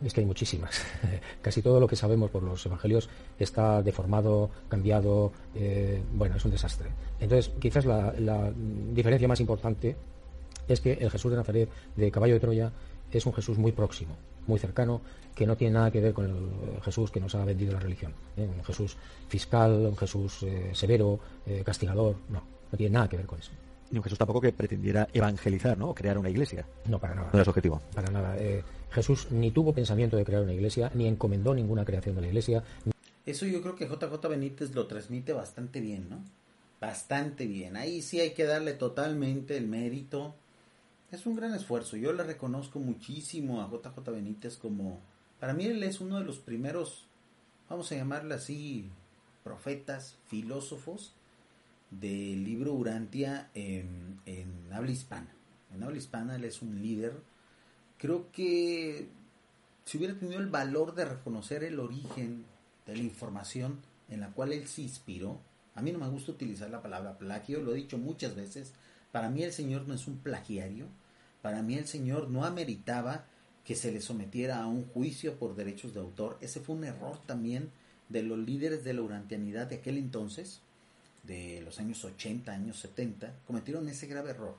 Es que hay muchísimas. Casi todo lo que sabemos por los evangelios está deformado, cambiado, eh, bueno, es un desastre. Entonces, quizás la, la diferencia más importante es que el Jesús de Nazaret de Caballo de Troya es un Jesús muy próximo, muy cercano, que no tiene nada que ver con el Jesús que nos ha vendido la religión. ¿eh? Un Jesús fiscal, un Jesús eh, severo, eh, castigador, no, no tiene nada que ver con eso. Ni un Jesús tampoco que pretendiera evangelizar, ¿no? O crear una iglesia. No, para nada. No era su objetivo. Para nada. Eh, Jesús ni tuvo pensamiento de crear una iglesia, ni encomendó ninguna creación de la iglesia, Eso yo creo que JJ Benítez lo transmite bastante bien, ¿no? Bastante bien. Ahí sí hay que darle totalmente el mérito. Es un gran esfuerzo. Yo le reconozco muchísimo a JJ Benítez como... Para mí él es uno de los primeros, vamos a llamarle así, profetas, filósofos del libro Urantia en, en habla hispana. En habla hispana él es un líder. Creo que si hubiera tenido el valor de reconocer el origen de la información en la cual él se inspiró, a mí no me gusta utilizar la palabra plagio, lo he dicho muchas veces, para mí el Señor no es un plagiario, para mí el Señor no ameritaba que se le sometiera a un juicio por derechos de autor. Ese fue un error también de los líderes de la urantianidad de aquel entonces, de los años 80, años 70, cometieron ese grave error.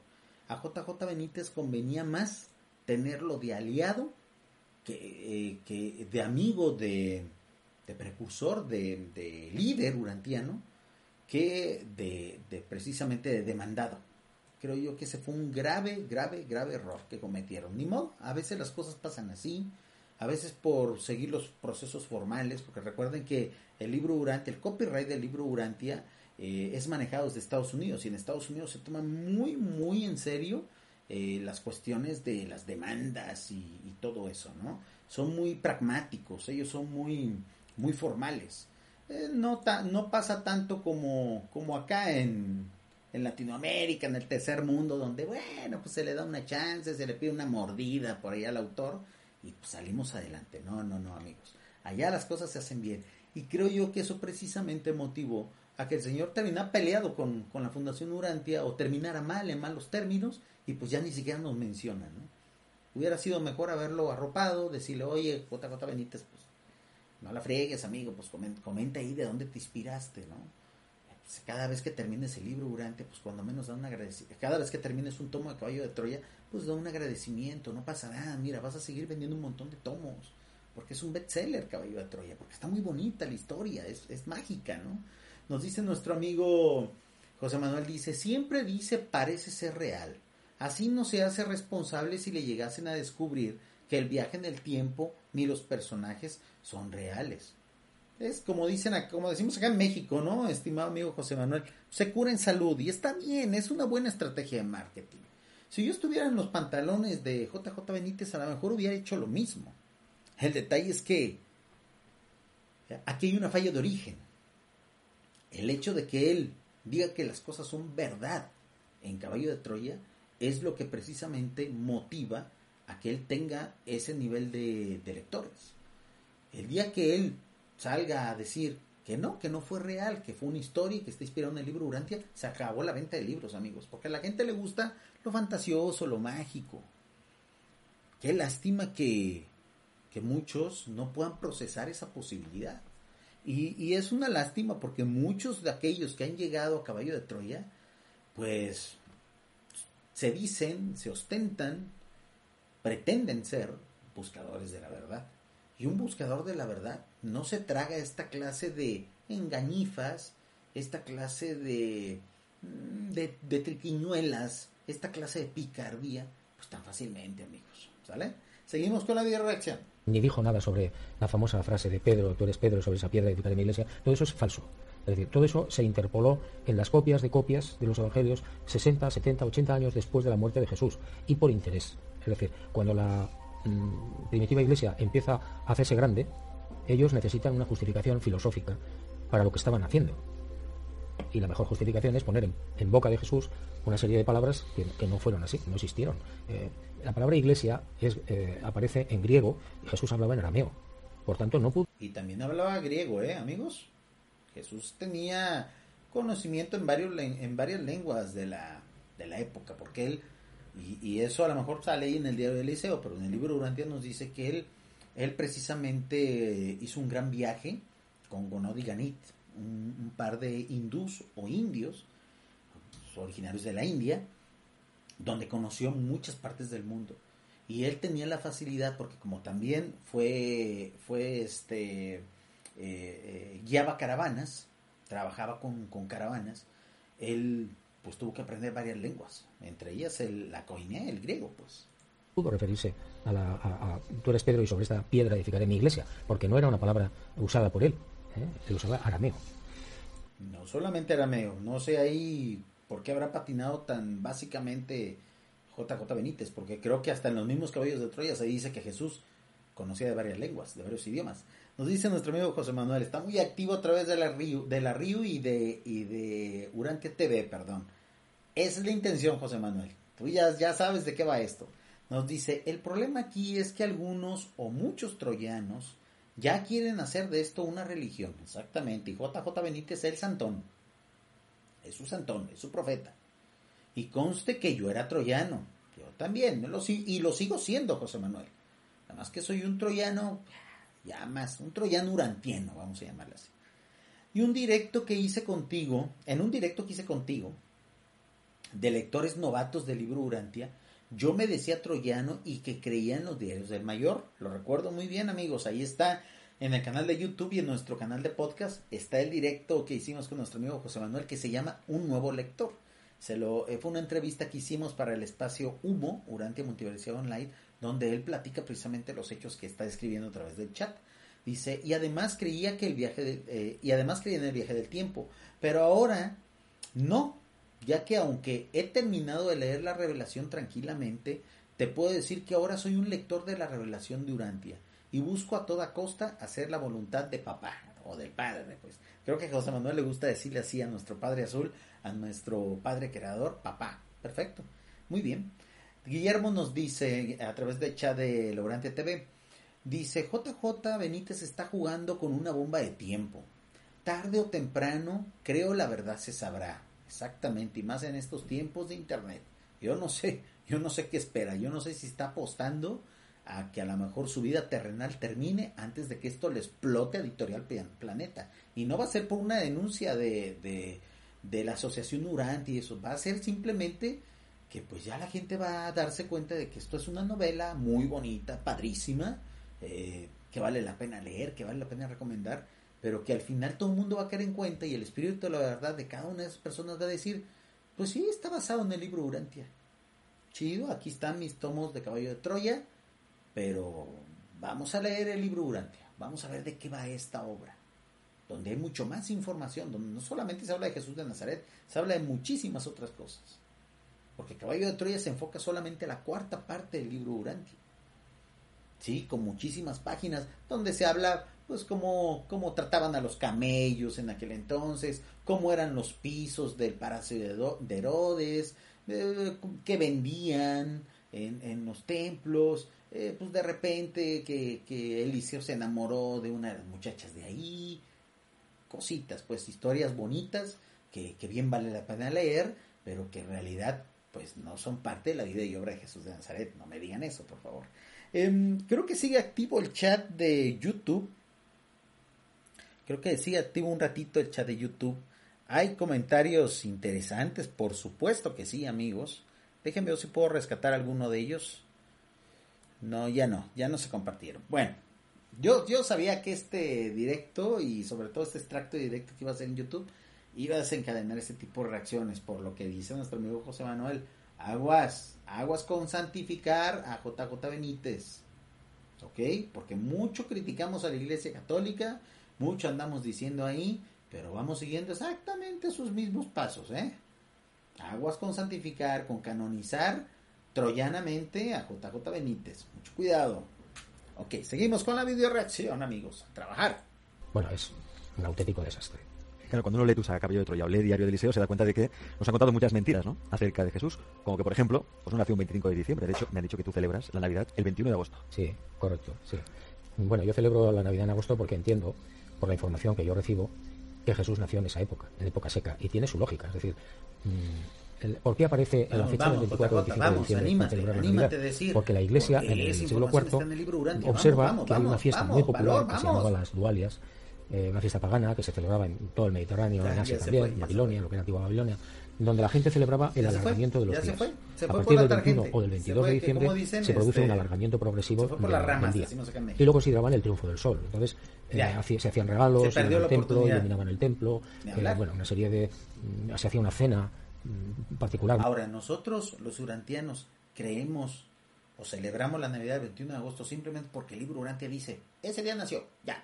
A JJ Benítez convenía más tenerlo de aliado que, eh, que de amigo, de, de precursor, de, de, líder urantiano, que de, de, precisamente de demandado. Creo yo que ese fue un grave, grave, grave error que cometieron. Ni modo, a veces las cosas pasan así, a veces por seguir los procesos formales, porque recuerden que el libro Urantia, el copyright del libro Urantia eh, es manejado desde Estados Unidos y en Estados Unidos se toma muy, muy en serio eh, las cuestiones de las demandas y, y, todo eso, ¿no? Son muy pragmáticos, ellos son muy, muy formales. Eh, no, ta, no pasa tanto como, como acá en, en Latinoamérica, en el tercer mundo, donde, bueno, pues se le da una chance, se le pide una mordida por ahí al autor y pues salimos adelante. No, no, no, amigos. Allá las cosas se hacen bien. Y creo yo que eso precisamente motivó a que el señor terminara peleado con, con la Fundación Urantia o terminara mal, en malos términos, y pues ya ni siquiera nos menciona, ¿no? Hubiera sido mejor haberlo arropado, decirle, oye, JJ Benítez, pues no la friegues, amigo, pues comenta, comenta ahí de dónde te inspiraste, ¿no? Pues, cada vez que termines el libro Urante, pues cuando menos da un agradecimiento. Cada vez que termines un tomo de Caballo de Troya, pues da un agradecimiento, no pasa nada, mira, vas a seguir vendiendo un montón de tomos, porque es un bestseller Caballo de Troya, porque está muy bonita la historia, es, es mágica, ¿no? Nos dice nuestro amigo José Manuel, dice, siempre dice parece ser real. Así no se hace responsable si le llegasen a descubrir que el viaje en el tiempo ni los personajes son reales. Es como dicen, como decimos acá en México, ¿no? Estimado amigo José Manuel, se cura en salud y está bien, es una buena estrategia de marketing. Si yo estuviera en los pantalones de JJ Benítez, a lo mejor hubiera hecho lo mismo. El detalle es que aquí hay una falla de origen. El hecho de que él diga que las cosas son verdad en Caballo de Troya es lo que precisamente motiva a que él tenga ese nivel de, de lectores. El día que él salga a decir que no, que no fue real, que fue una historia y que está inspirado en el libro Urantia, se acabó la venta de libros, amigos, porque a la gente le gusta lo fantasioso, lo mágico. Qué lástima que, que muchos no puedan procesar esa posibilidad. Y, y, es una lástima porque muchos de aquellos que han llegado a caballo de Troya, pues se dicen, se ostentan, pretenden ser buscadores de la verdad. Y un buscador de la verdad no se traga esta clase de engañifas, esta clase de, de, de triquiñuelas, esta clase de picardía, pues tan fácilmente, amigos. ¿Sale? Seguimos con la reacción. Ni dijo nada sobre la famosa frase de Pedro, tú eres Pedro, sobre esa piedra edificada en mi iglesia. Todo eso es falso. Es decir, todo eso se interpoló en las copias de copias de los evangelios 60, 70, 80 años después de la muerte de Jesús y por interés. Es decir, cuando la mmm, primitiva iglesia empieza a hacerse grande, ellos necesitan una justificación filosófica para lo que estaban haciendo. Y la mejor justificación es poner en, boca de Jesús una serie de palabras que, no fueron así, no existieron. Eh, la palabra iglesia es, eh, aparece en griego y Jesús hablaba en arameo. Por tanto, no pudo. Y también hablaba griego, ¿eh, amigos? Jesús tenía conocimiento en, varios, en varias lenguas de la, de la época, porque él, y, eso a lo mejor sale ahí en el diario de Eliseo, pero en el libro Urantia nos dice que él, él precisamente hizo un gran viaje con Gonod y Ganit, un, un par de hindús o indios, originarios de la India, donde conoció muchas partes del mundo. Y él tenía la facilidad, porque como también fue, fue este, eh, eh, guiaba caravanas, trabajaba con, con, caravanas, él pues tuvo que aprender varias lenguas, entre ellas el, la coinea, el griego, pues. Pudo referirse a, la, a, a, tú eres Pedro y sobre esta piedra edificaré mi iglesia, porque no era una palabra usada por él. ¿eh? Usaba arameo. No solamente arameo, no sé ahí por qué habrá patinado tan básicamente JJ Benítez, porque creo que hasta en los mismos caballos de Troya se dice que Jesús conocía de varias lenguas, de varios idiomas. Nos dice nuestro amigo José Manuel, está muy activo a través de la RIU, de la RIU y de, y de Urantia TV, perdón. Esa es la intención, José Manuel. Tú ya, ya sabes de qué va esto. Nos dice, el problema aquí es que algunos o muchos troyanos ya quieren hacer de esto una religión. Exactamente. Y JJ Benítez es el santón. Es su santón, es su profeta. Y conste que yo era troyano. Yo también. Y lo sigo siendo, José Manuel. Además que soy un troyano, ya más, un troyano urantieno, vamos a llamarlo así. Y un directo que hice contigo, en un directo que hice contigo, de lectores novatos del libro Urantia, yo me decía troyano y que creía en los diarios del mayor. Lo recuerdo muy bien, amigos. Ahí está en el canal de YouTube y en nuestro canal de podcast. Está el directo que hicimos con nuestro amigo José Manuel que se llama Un nuevo lector. Se lo, eh, fue una entrevista que hicimos para el espacio Humo, Urantia Multiversidad Online, donde él platica precisamente los hechos que está escribiendo a través del chat. Dice, y además creía que el viaje eh, y además creía en el viaje del tiempo, pero ahora no, ya que aunque he terminado de leer la revelación tranquilamente, te puedo decir que ahora soy un lector de la revelación de Urantia y busco a toda costa hacer la voluntad de papá o del padre, pues. Creo que a José Manuel le gusta decirle así a nuestro Padre Azul, a nuestro Padre Creador, papá. Perfecto. Muy bien. Guillermo nos dice a través de chat de Urantia TV, dice JJ Benítez está jugando con una bomba de tiempo. Tarde o temprano, creo la verdad se sabrá. Exactamente, y más en estos tiempos de internet. Yo no sé, yo no sé qué espera, yo no sé si está apostando a que a lo mejor su vida terrenal termine antes de que esto le explote a Editorial Planeta. Y no va a ser por una denuncia de, de, de la Asociación Uranti y eso, va a ser simplemente que pues ya la gente va a darse cuenta de que esto es una novela muy bonita, padrísima, eh, que vale la pena leer, que vale la pena recomendar, pero que al final todo el mundo va a caer en cuenta y el espíritu de la verdad de cada una de esas personas va a decir, pues sí, está basado en el libro Urantia. Chido, aquí están mis tomos de Caballo de Troya, pero vamos a leer el libro Urantia, vamos a ver de qué va esta obra, donde hay mucho más información, donde no solamente se habla de Jesús de Nazaret, se habla de muchísimas otras cosas. Porque Caballo de Troya se enfoca solamente a la cuarta parte del libro Urantia. Sí, con muchísimas páginas donde se habla pues cómo, cómo trataban a los camellos en aquel entonces, cómo eran los pisos del palacio de Herodes, eh, qué vendían en, en los templos, eh, pues de repente que, que Eliseo se enamoró de una de las muchachas de ahí, cositas, pues historias bonitas que, que bien vale la pena leer, pero que en realidad pues no son parte de la vida y obra de Jesús de Nazaret, no me digan eso, por favor. Eh, creo que sigue activo el chat de YouTube. Creo que sigue activo un ratito el chat de YouTube. Hay comentarios interesantes, por supuesto que sí, amigos. Déjenme ver si puedo rescatar alguno de ellos. No, ya no, ya no se compartieron. Bueno, yo, yo sabía que este directo y sobre todo este extracto directo que iba a ser en YouTube iba a desencadenar ese tipo de reacciones, por lo que dice nuestro amigo José Manuel. Aguas, aguas con santificar a JJ Benítez. ¿Ok? Porque mucho criticamos a la Iglesia Católica, mucho andamos diciendo ahí, pero vamos siguiendo exactamente sus mismos pasos, ¿eh? Aguas con santificar, con canonizar troyanamente a JJ Benítez. Mucho cuidado. Ok, seguimos con la video reacción, amigos. A trabajar. Bueno, es un auténtico desastre. Claro, cuando uno lee tu saga Cabello de Troya o lee Diario de Eliseo, se da cuenta de que nos han contado muchas mentiras, ¿no? Acerca de Jesús. Como que, por ejemplo, pues no nació un 25 de diciembre. De hecho, me han dicho que tú celebras la Navidad el 21 de agosto. Sí, correcto, sí. Bueno, yo celebro la Navidad en agosto porque entiendo, por la información que yo recibo, que Jesús nació en esa época, en época seca. Y tiene su lógica. Es decir, el, ¿por qué aparece en la fecha del 24 o 25 de diciembre anímate, para la Navidad? decir, porque la Iglesia, porque en el siglo IV, observa Vamos, que hay una fiesta muy popular valor, que se llamaba las Dualias, eh, una fiesta pagana que se celebraba en todo el Mediterráneo, Ya, en Asia también, en Babilonia, lo que era antigua Babilonia, donde la gente celebraba el alargamiento de los ya se días. fue, se a fue partir por la del 21 tangente, o del se 22 fue de que, diciembre como dicen, se produce este, un alargamiento progresivo por de- las ramas, del día. Y luego consideraban el triunfo del sol. Entonces eh, hacía- se hacían regalos Se en el templo, iluminaban el templo, eh, bueno, una serie de... mm, se hacía una cena mm, particular. Ahora, nosotros, los urantianos, creemos o celebramos la Navidad del 21 de agosto simplemente porque el libro Urantia dice, ese día nació, ya.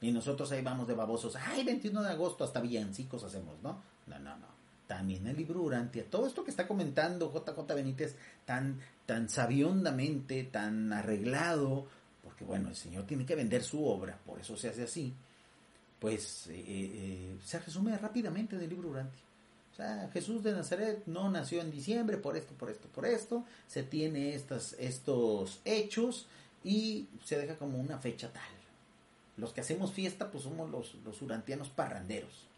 Y nosotros ahí vamos de babosos, ay, 21 de agosto, hasta villancicos hacemos, ¿no? No, no, no. También el libro Urantia, todo esto que está comentando JJ Benítez tan, tan sabiondamente, tan arreglado, porque bueno, el Señor tiene que vender su obra, por eso se hace así, pues eh, eh, se resume rápidamente en el libro Urantia. O sea, Jesús de Nazaret no nació en diciembre por esto, por esto, por esto. Se tiene estas, estos hechos y se deja como una fecha tal. Los que hacemos fiesta, pues somos los, los urantianos parranderos.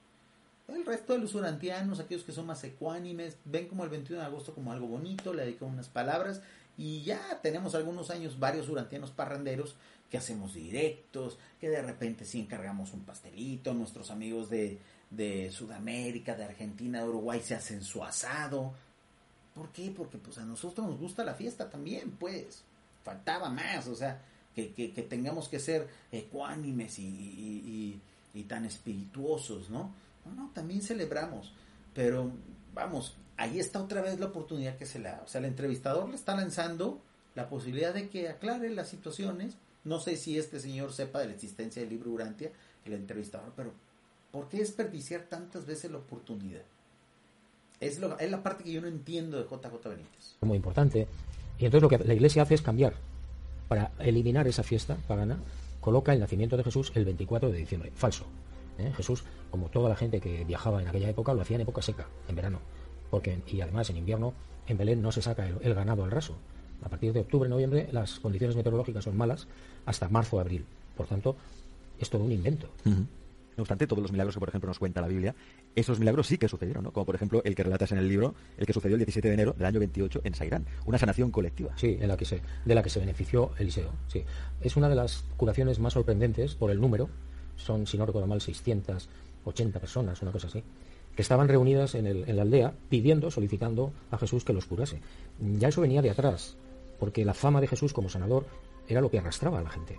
El resto de los urantianos, aquellos que son más ecuánimes, ven como el 21 de agosto como algo bonito, le dedican unas palabras y ya tenemos algunos años varios urantianos parranderos que hacemos directos, que de repente sí encargamos un pastelito, nuestros amigos de, de Sudamérica, de Argentina, de Uruguay se hacen su asado. ¿Por qué? Porque pues a nosotros nos gusta la fiesta también, pues. Faltaba más, o sea, que, que, que tengamos que ser ecuánimes y, y, y, y, tan espirituosos, ¿no? No, no, también celebramos. Pero vamos, ahí está otra vez la oportunidad que se le da. O sea, el entrevistador le está lanzando la posibilidad de que aclare las situaciones. No sé si este señor sepa de la existencia del libro Urantia, el entrevistador, pero ¿Por qué desperdiciar tantas veces la oportunidad? Es, lo, es la parte que yo no entiendo de JJ Benítez. Muy importante. Y entonces lo que la iglesia hace es cambiar. Para eliminar esa fiesta pagana, coloca el nacimiento de Jesús el 24 de diciembre. Falso. ¿Eh? Jesús, como toda la gente que viajaba en aquella época, lo hacía en época seca, en verano. Porque, y además en invierno, en Belén no se saca el, el ganado al raso. A partir de octubre, noviembre, las condiciones meteorológicas son malas hasta marzo, abril. Por tanto, es todo un invento. Uh -huh. No obstante, todos los milagros que, por ejemplo, nos cuenta la Biblia, esos milagros sí que sucedieron, ¿no? Como, por ejemplo, el que relatas en el libro, el que sucedió el 17 de enero del año 28 en Sairán. Una sanación colectiva. Sí, en la que se, de la que se benefició Eliseo. Sí. Es una de las curaciones más sorprendentes por el número. Son, si no recuerdo mal, 680 personas, una cosa así que estaban reunidas en, el, en la aldea pidiendo, solicitando a Jesús que los curase. Ya eso venía de atrás, porque la fama de Jesús como sanador era lo que arrastraba a la gente.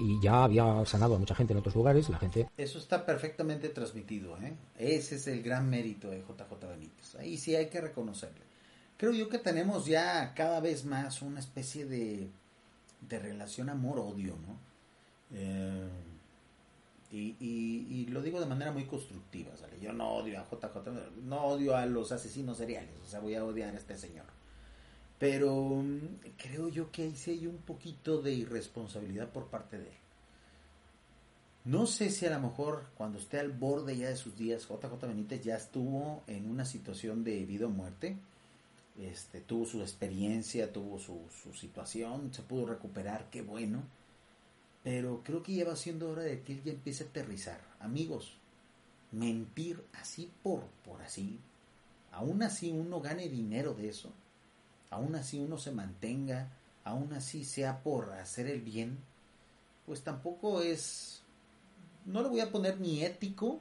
Y ya había sanado a mucha gente en otros lugares, la gente... Eso está perfectamente transmitido, ¿eh? Ese es el gran mérito de JJ Benítez. Ahí sí hay que reconocerle. Creo yo que tenemos ya cada vez más una especie de, de relación amor-odio, ¿no? Eh, y, y, y, lo digo de manera muy constructiva, ¿sale? Yo no odio a JJ, no odio a los asesinos seriales, o sea, voy a odiar a este señor pero creo yo que ahí sí hay un poquito de irresponsabilidad por parte de él. No sé si a lo mejor cuando esté al borde ya de sus días, JJ Benítez ya estuvo en una situación de vida o muerte, este, tuvo su experiencia, tuvo su, su situación, se pudo recuperar, qué bueno, pero creo que ya va siendo hora de que él ya empiece a aterrizar. Amigos, mentir así por, por así, aún así uno gane dinero de eso, aún así uno se mantenga, aún así sea por hacer el bien, pues tampoco es, no le voy a poner ni ético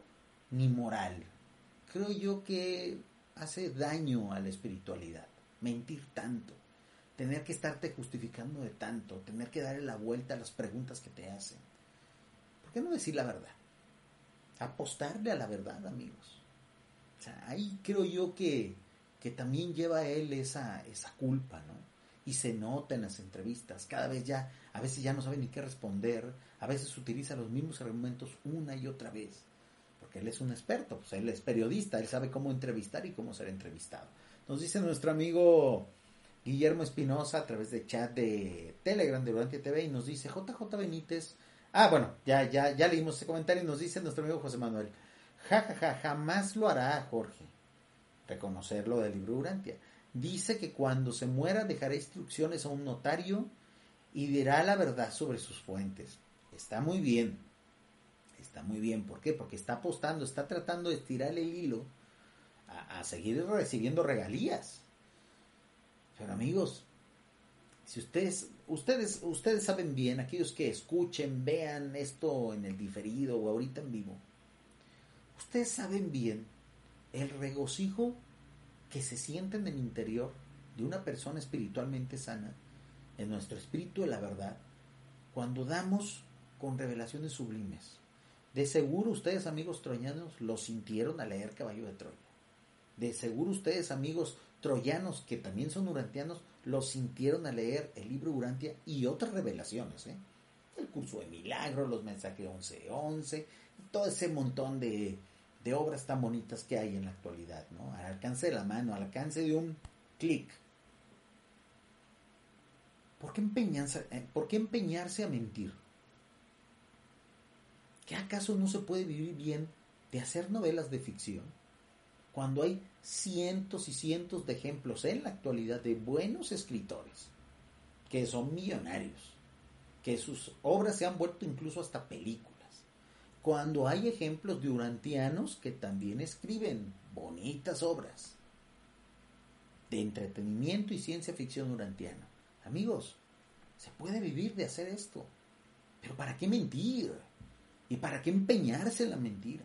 ni moral. Creo yo que hace daño a la espiritualidad, mentir tanto, tener que estarte justificando de tanto, tener que darle la vuelta a las preguntas que te hacen. ¿Por qué no decir la verdad? Apostarle a la verdad, amigos. O sea, ahí creo yo que que también lleva él esa, esa culpa, ¿no? Y se nota en las entrevistas, cada vez ya, a veces ya no sabe ni qué responder, a veces utiliza los mismos argumentos una y otra vez, porque él es un experto, pues él es periodista, él sabe cómo entrevistar y cómo ser entrevistado. Nos dice nuestro amigo Guillermo Espinosa a través de chat de Telegram de Durante TV y nos dice JJ Benítez, ah bueno, ya, ya, ya leímos ese comentario y nos dice nuestro amigo José Manuel, jajaja, ja, ja, jamás lo hará Jorge reconocerlo del libro Urantia. Dice que cuando se muera dejará instrucciones a un notario y dirá la verdad sobre sus fuentes. Está muy bien. Está muy bien. ¿Por qué? Porque está apostando, está tratando de estirar el hilo a seguir recibiendo regalías. Pero amigos, si ustedes, ustedes, ustedes saben bien, aquellos que escuchen, vean esto en el diferido o ahorita en vivo, ustedes saben bien el regocijo que se siente en el interior de una persona espiritualmente sana, en nuestro espíritu de la verdad, cuando damos con revelaciones sublimes. De seguro ustedes, amigos troyanos, lo sintieron al leer Caballo de Troya. De seguro ustedes, amigos troyanos, que también son urantianos, lo sintieron al leer el libro Urantia y otras revelaciones. ¿eh? El curso de milagros, los mensajes 1111, todo ese montón de, de obras tan bonitas que hay en la actualidad, ¿no? Al alcance de la mano, al alcance de un clic. ¿Por qué, empeñarse, eh, ¿Por qué empeñarse a mentir? ¿Qué acaso no se puede vivir bien de hacer novelas de ficción? Cuando hay cientos y cientos de ejemplos en la actualidad de buenos escritores que son millonarios, que sus obras se han vuelto incluso hasta películas. Cuando hay ejemplos de urantianos que también escriben bonitas obras de entretenimiento y ciencia ficción urantiana. Amigos, se puede vivir de hacer esto. Pero ¿para qué mentir? ¿Y para qué empeñarse en la mentira?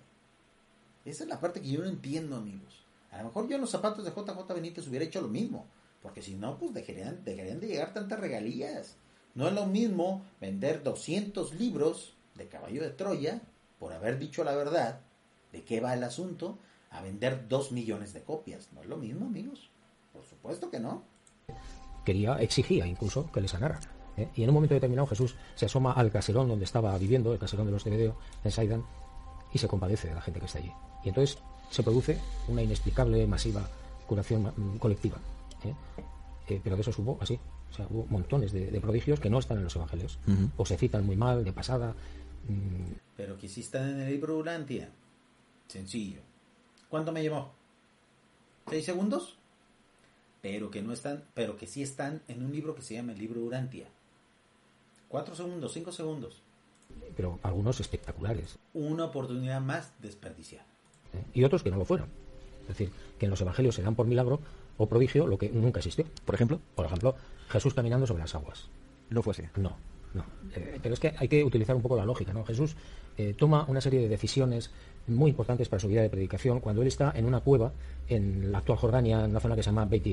Esa es la parte que yo no entiendo, amigos. A lo mejor yo en los zapatos de JJ Benítez hubiera hecho lo mismo. Porque si no, pues dejarían, dejarían de llegar tantas regalías. No es lo mismo vender 200 libros de Caballo de Troya por haber dicho la verdad de qué va el asunto a vender 2 millones de copias. No es lo mismo, amigos. Por supuesto que no. Quería, exigía incluso que le sanara. ¿eh? Y en un momento determinado Jesús se asoma al caserón donde estaba viviendo, el caserón de los Tebedeo, en Saidan, y se compadece de la gente que está allí. Y entonces se produce una inexplicable, masiva curación mm, colectiva. ¿eh? Eh, pero de eso hubo así. O sea, hubo montones de, prodigios que no están en los evangelios. O se citan muy mal, de pasada. Mm. Pero que sí están en el libro Urantia. Sencillo. ¿Cuánto me llevó? ¿Seis segundos? Pero que no están, pero que sí están en un libro que se llama el libro Urantia. Cuatro segundos, cinco segundos. Pero algunos espectaculares. Una oportunidad más desperdiciada. ¿Eh? Y otros que no lo fueron. Es decir, que en los evangelios se dan por milagro o prodigio lo que nunca existió. Por ejemplo, por ejemplo, Jesús caminando sobre las aguas. No fue así. No, no. Eh, pero es que hay que utilizar un poco la lógica, ¿no? Jesús eh, toma una serie de decisiones muy importantes para su vida de predicación cuando él está en una cueva en la actual Jordania, en una zona que se llama Beit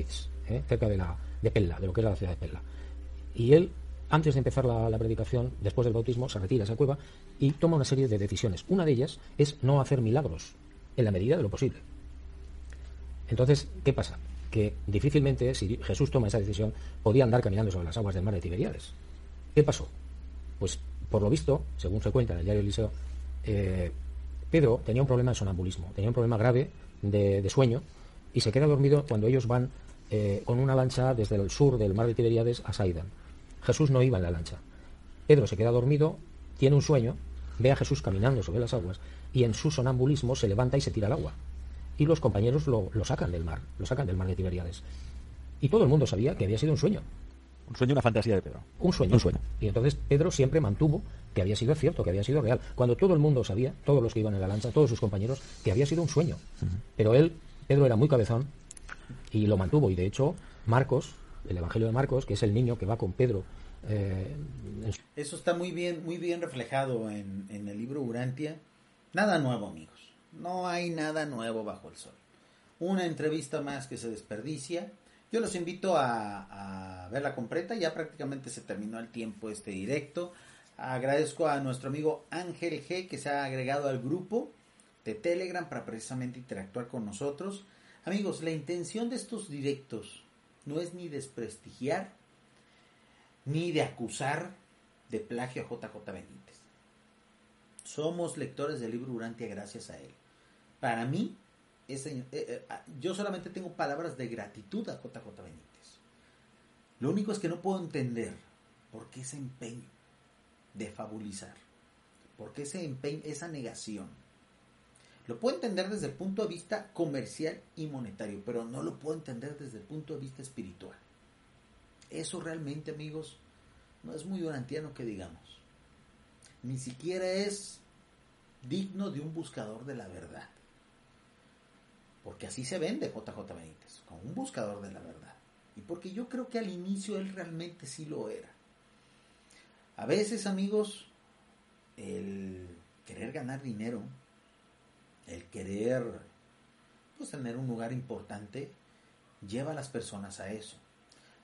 ¿eh? cerca de la de Pella, de lo que es la ciudad de Pella. Y él, antes de empezar la, la predicación, después del bautismo, se retira a esa cueva y toma una serie de decisiones. Una de ellas es no hacer milagros en la medida de lo posible. Entonces, ¿qué pasa? que difícilmente, si Jesús toma esa decisión, podía andar caminando sobre las aguas del mar de Tiberíades. ¿Qué pasó? Pues, por lo visto, según se cuenta en el diario Eliseo, eh, Pedro tenía un problema de sonambulismo, tenía un problema grave de, sueño y se queda dormido cuando ellos van eh, con una lancha desde el sur del mar de Tiberíades a Saidan. Jesús no iba en la lancha. Pedro se queda dormido, tiene un sueño, ve a Jesús caminando sobre las aguas y en su sonambulismo se levanta y se tira al agua y los compañeros lo, sacan del mar, lo sacan del mar de Tiberíades. Y todo el mundo sabía que había sido un sueño. Un sueño, una fantasía de Pedro. Un sueño. Un sueño. Y entonces Pedro siempre mantuvo que había sido cierto, que había sido real. Cuando todo el mundo sabía, todos los que iban en la lancha, todos sus compañeros, que había sido un sueño. Pero él, Pedro era muy cabezón y lo mantuvo. Y de hecho, Marcos, el Evangelio de Marcos, que es el niño que va con Pedro. Eh, Eso está muy bien, muy bien reflejado en, en el libro Urantia. Nada nuevo, amigo. No hay nada nuevo bajo el sol. Una entrevista más que se desperdicia. Yo los invito a, verla completa. Ya prácticamente se terminó el tiempo este directo. Agradezco a nuestro amigo Ángel G que se ha agregado al grupo de Telegram para precisamente interactuar con nosotros. Amigos, la intención de estos directos no es ni desprestigiar ni de acusar de plagio a JJ Benítez. Somos lectores del libro Urantia gracias a él. Para mí, eh, eh, ah, yo solamente tengo palabras de gratitud a JJ Benítez. Lo único es que no puedo entender por qué ese empeño de fabulizar, por qué ese empeño, esa negación. Lo puedo entender desde el punto de vista comercial y monetario, pero no lo puedo entender desde el punto de vista espiritual. Eso realmente, amigos, no es muy durantiano que digamos. Ni siquiera es digno de un buscador de la verdad. Porque así se vende JJ Benítez, como un buscador de la verdad. Y porque yo creo que al inicio él realmente sí lo era. A veces, amigos, el querer ganar dinero, el querer pues, tener un lugar importante, lleva a las personas a eso.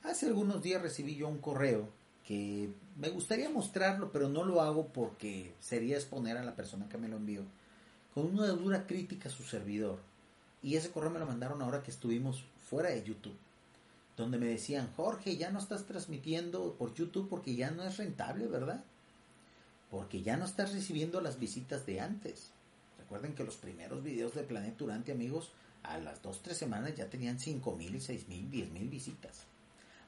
Hace algunos días recibí yo un correo que me gustaría mostrarlo, pero no lo hago porque sería exponer a la persona que me lo envió, con una dura crítica a su servidor y ese correo me lo mandaron ahora que estuvimos fuera de YouTube. Donde me decían, Jorge, ya no estás transmitiendo por YouTube porque ya no es rentable, ¿verdad? porque ya no estás recibiendo las visitas de antes. Recuerden que los primeros videos de Planeta Durante, amigos, a las 2-3 semanas ya tenían 5 mil, 6 mil, 10 mil visitas.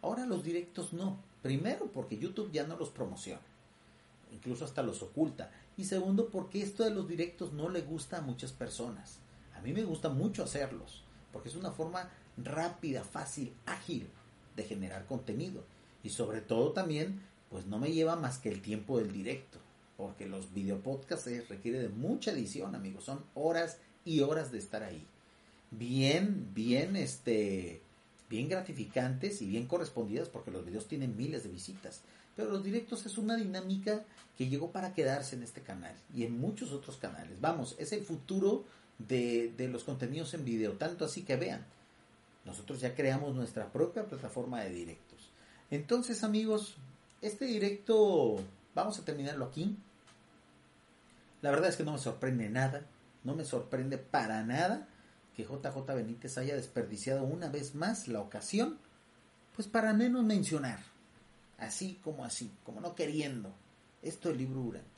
Ahora los directos no. Primero porque YouTube ya no los promociona. Incluso hasta los oculta. Y segundo porque esto de los directos no le gusta a muchas personas. A mí me gusta mucho hacerlos. Porque es una forma rápida, fácil, ágil de generar contenido. Y sobre todo también, pues no me lleva más que el tiempo del directo porque los videopodcasts se requiere de mucha edición, amigos, son horas y horas de estar ahí. Bien, bien, este, bien gratificantes y bien correspondidas porque los videos tienen miles de visitas. Pero los directos es una dinámica que llegó para quedarse en este canal y en muchos otros canales. Vamos, es el futuro de, de los contenidos en video, tanto así que vean. Nosotros ya creamos nuestra propia plataforma de directos. Entonces, amigos, este directo vamos a terminarlo aquí. La verdad es que no me sorprende nada, no me sorprende para nada que JJ Benítez haya desperdiciado una vez más la ocasión, pues para menos mencionar, así como así, como no queriendo, esto del libro Durante.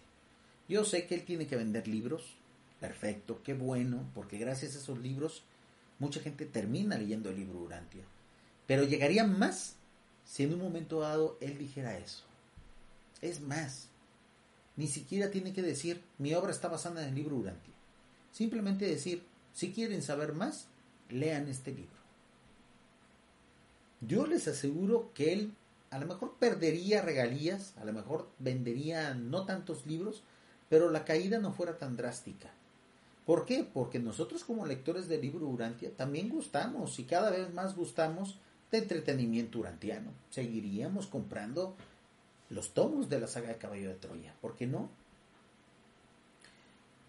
Yo sé que él tiene que vender libros, perfecto, qué bueno, porque gracias a esos libros mucha gente termina leyendo el libro Urantia. Pero llegaría más si en un momento dado él dijera eso. Es más, ni siquiera tiene que decir, mi obra está basada en el libro Urantia. Simplemente decir, si quieren saber más, lean este libro. Yo les aseguro que él a lo mejor perdería regalías, a lo mejor vendería no tantos libros, pero la caída no fuera tan drástica. ¿Por qué? Porque nosotros como lectores del libro Urantia también gustamos y cada vez más gustamos de entretenimiento urantiano. Seguiríamos comprando los tomos de la saga de Caballo de Troya. ¿Por qué no?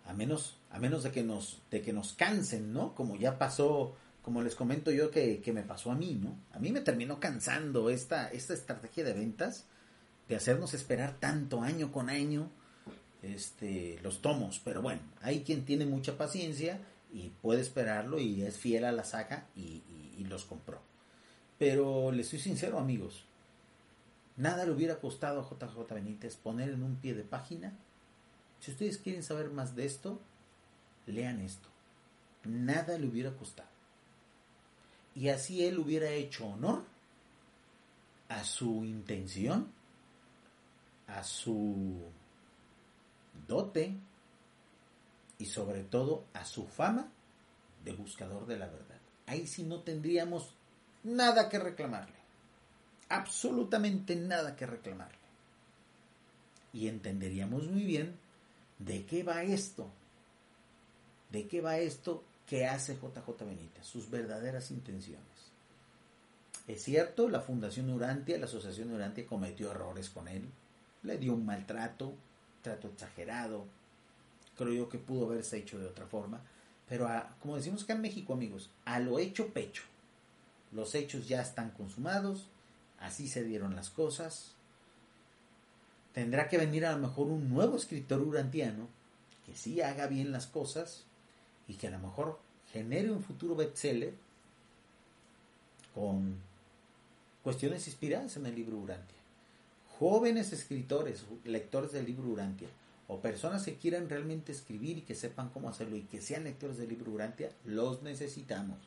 A menos, a menos de que nos, de que nos cansen, ¿no? Como ya pasó, como les comento yo que, que me pasó a mí, ¿no? A mí me terminó cansando esta, esta estrategia de ventas, de hacernos esperar tanto año con año este, los tomos. Pero bueno, hay quien tiene mucha paciencia y puede esperarlo y es fiel a la saga y, y los compró. Pero les soy sincero, amigos, Nada le hubiera costado a JJ Benítez poner en un pie de página. Si ustedes quieren saber más de esto, lean esto. Nada le hubiera costado. Y así él hubiera hecho honor a su intención, a su dote y sobre todo a su fama de buscador de la verdad. Ahí sí no tendríamos nada que reclamarle absolutamente nada que reclamarle. Y entenderíamos muy bien de qué va esto, de qué va esto que hace JJ Benítez, sus verdaderas intenciones. Es cierto, la Fundación Urantia, la Asociación Urantia cometió errores con él, le dio un maltrato, trato exagerado, creo yo que pudo haberse hecho de otra forma, pero como decimos acá en México, amigos, a lo hecho pecho. Los hechos ya están consumados, así se dieron las cosas. Tendrá que venir a lo mejor un nuevo escritor urantiano que sí haga bien las cosas y que a lo mejor genere un futuro bestseller con cuestiones inspiradas en el libro Urantia. Jóvenes escritores, lectores del libro Urantia, o personas que quieran realmente escribir y que sepan cómo hacerlo y que sean lectores del libro Urantia, los necesitamos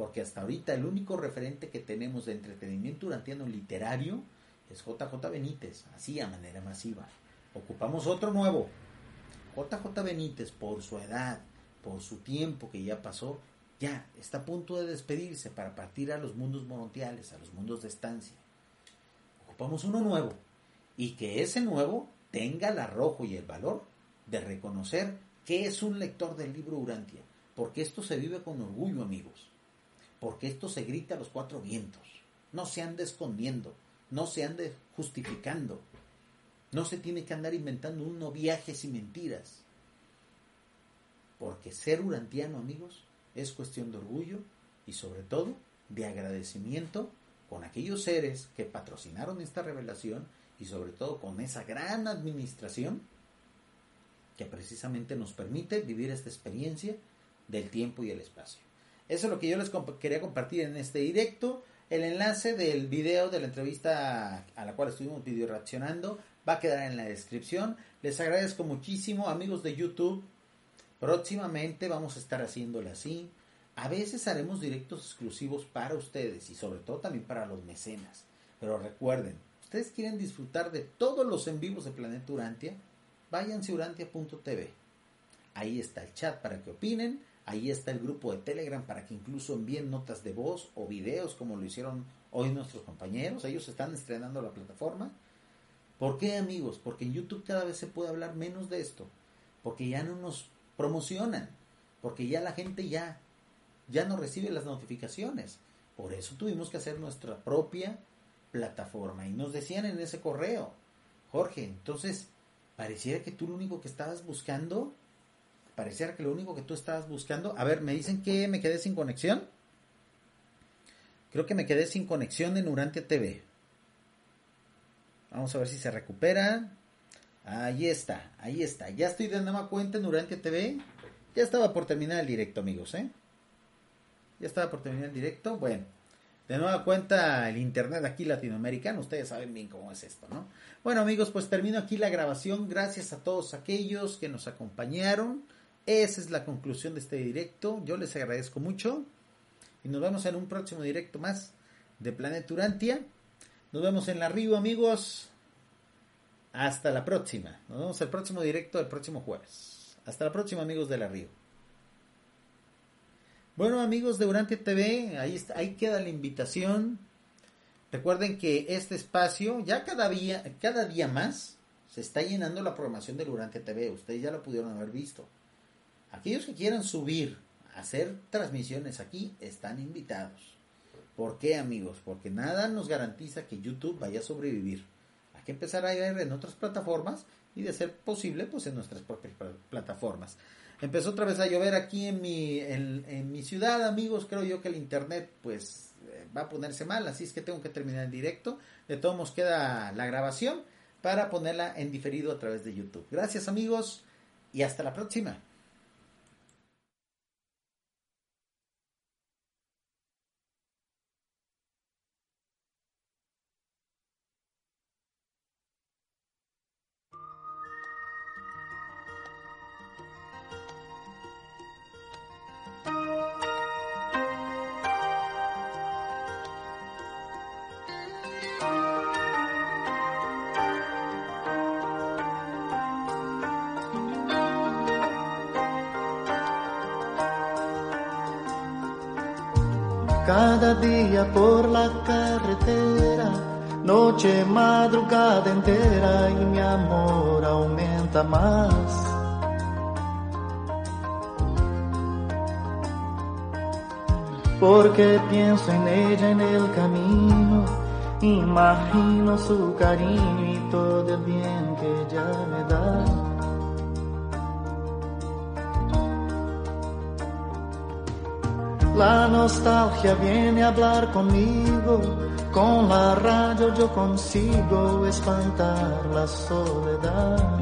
porque hasta ahorita el único referente que tenemos de entretenimiento urantiano literario es JJ Benítez, así a manera masiva. Ocupamos otro nuevo. JJ Benítez, por su edad, por su tiempo que ya pasó, ya está a punto de despedirse para partir a los mundos morontiales, a los mundos de estancia. Ocupamos uno nuevo y que ese nuevo tenga el arrojo y el valor de reconocer que es un lector del libro Urantia, porque esto se vive con orgullo, amigos porque esto se grita a los cuatro vientos. No se ande escondiendo, no se ande justificando. No se tiene que andar inventando unos viajes y mentiras. Porque ser urantiano, amigos, es cuestión de orgullo y sobre todo de agradecimiento con aquellos seres que patrocinaron esta revelación y sobre todo con esa gran administración que precisamente nos permite vivir esta experiencia del tiempo y el espacio. Eso es lo que yo les quería compartir en este directo. El enlace del video de la entrevista a la cual estuvimos video reaccionando va a quedar en la descripción. Les agradezco muchísimo, amigos de YouTube. Próximamente vamos a estar haciéndole así. A veces haremos directos exclusivos para ustedes y sobre todo también para los mecenas. Pero recuerden, ustedes quieren disfrutar de todos los en vivos de Planeta Urantia, váyanse a urantia.tv. Ahí está el chat para que opinen, ahí está el grupo de Telegram para que incluso envíen notas de voz o videos como lo hicieron hoy nuestros compañeros. Ellos están estrenando la plataforma. ¿Por qué amigos? Porque en YouTube cada vez se puede hablar menos de esto. Porque ya no nos promocionan. Porque ya la gente ya ya no recibe las notificaciones. Por eso tuvimos que hacer nuestra propia plataforma. Y nos decían en ese correo, Jorge, entonces, pareciera que tú lo único que estabas buscando, pareciera que lo único que tú estabas buscando, a ver, me dicen que me quedé sin conexión. Creo que me quedé sin conexión en Urantia TV. Vamos a ver si se recupera. Ahí está, ahí está. Ya estoy de nueva cuenta en Urantia TV. Ya estaba por terminar el directo, amigos, ¿eh? Ya estaba por terminar el directo. Bueno, de nueva cuenta el internet aquí latinoamericano. Ustedes saben bien cómo es esto, ¿no? Bueno, amigos, pues termino aquí la grabación. Gracias a todos aquellos que nos acompañaron. Esa es la conclusión de este directo. Yo les agradezco mucho. Y nos vemos en un próximo directo más de Planeta Urantia. Nos vemos en la Río, amigos. Hasta la próxima. Nos vemos el próximo directo el próximo jueves. Hasta la próxima, amigos de la Río. Bueno, amigos de Durante TV, ahí, queda la invitación. Recuerden que este espacio, ya cada día, cada día más, se está llenando la programación de Durante TV. Ustedes ya lo pudieron haber visto. Aquellos que quieran subir, hacer transmisiones aquí, están invitados. ¿Por qué, amigos? Porque nada nos garantiza que YouTube vaya a sobrevivir. Hay que empezar a ir en otras plataformas y de ser posible, pues en nuestras propias plataformas. Empezó otra vez a llover aquí en mi, en, mi ciudad, amigos. Creo yo que el internet, pues, eh, va a ponerse mal, así es que tengo que terminar el directo. De todos modos, queda la grabación para ponerla en diferido a través de YouTube. Gracias, amigos, y hasta la próxima. Pienso en ella en el camino, imagino su cariño y todo el bien que ella me da. La nostalgia viene a hablar conmigo, con la radio yo consigo espantar la soledad.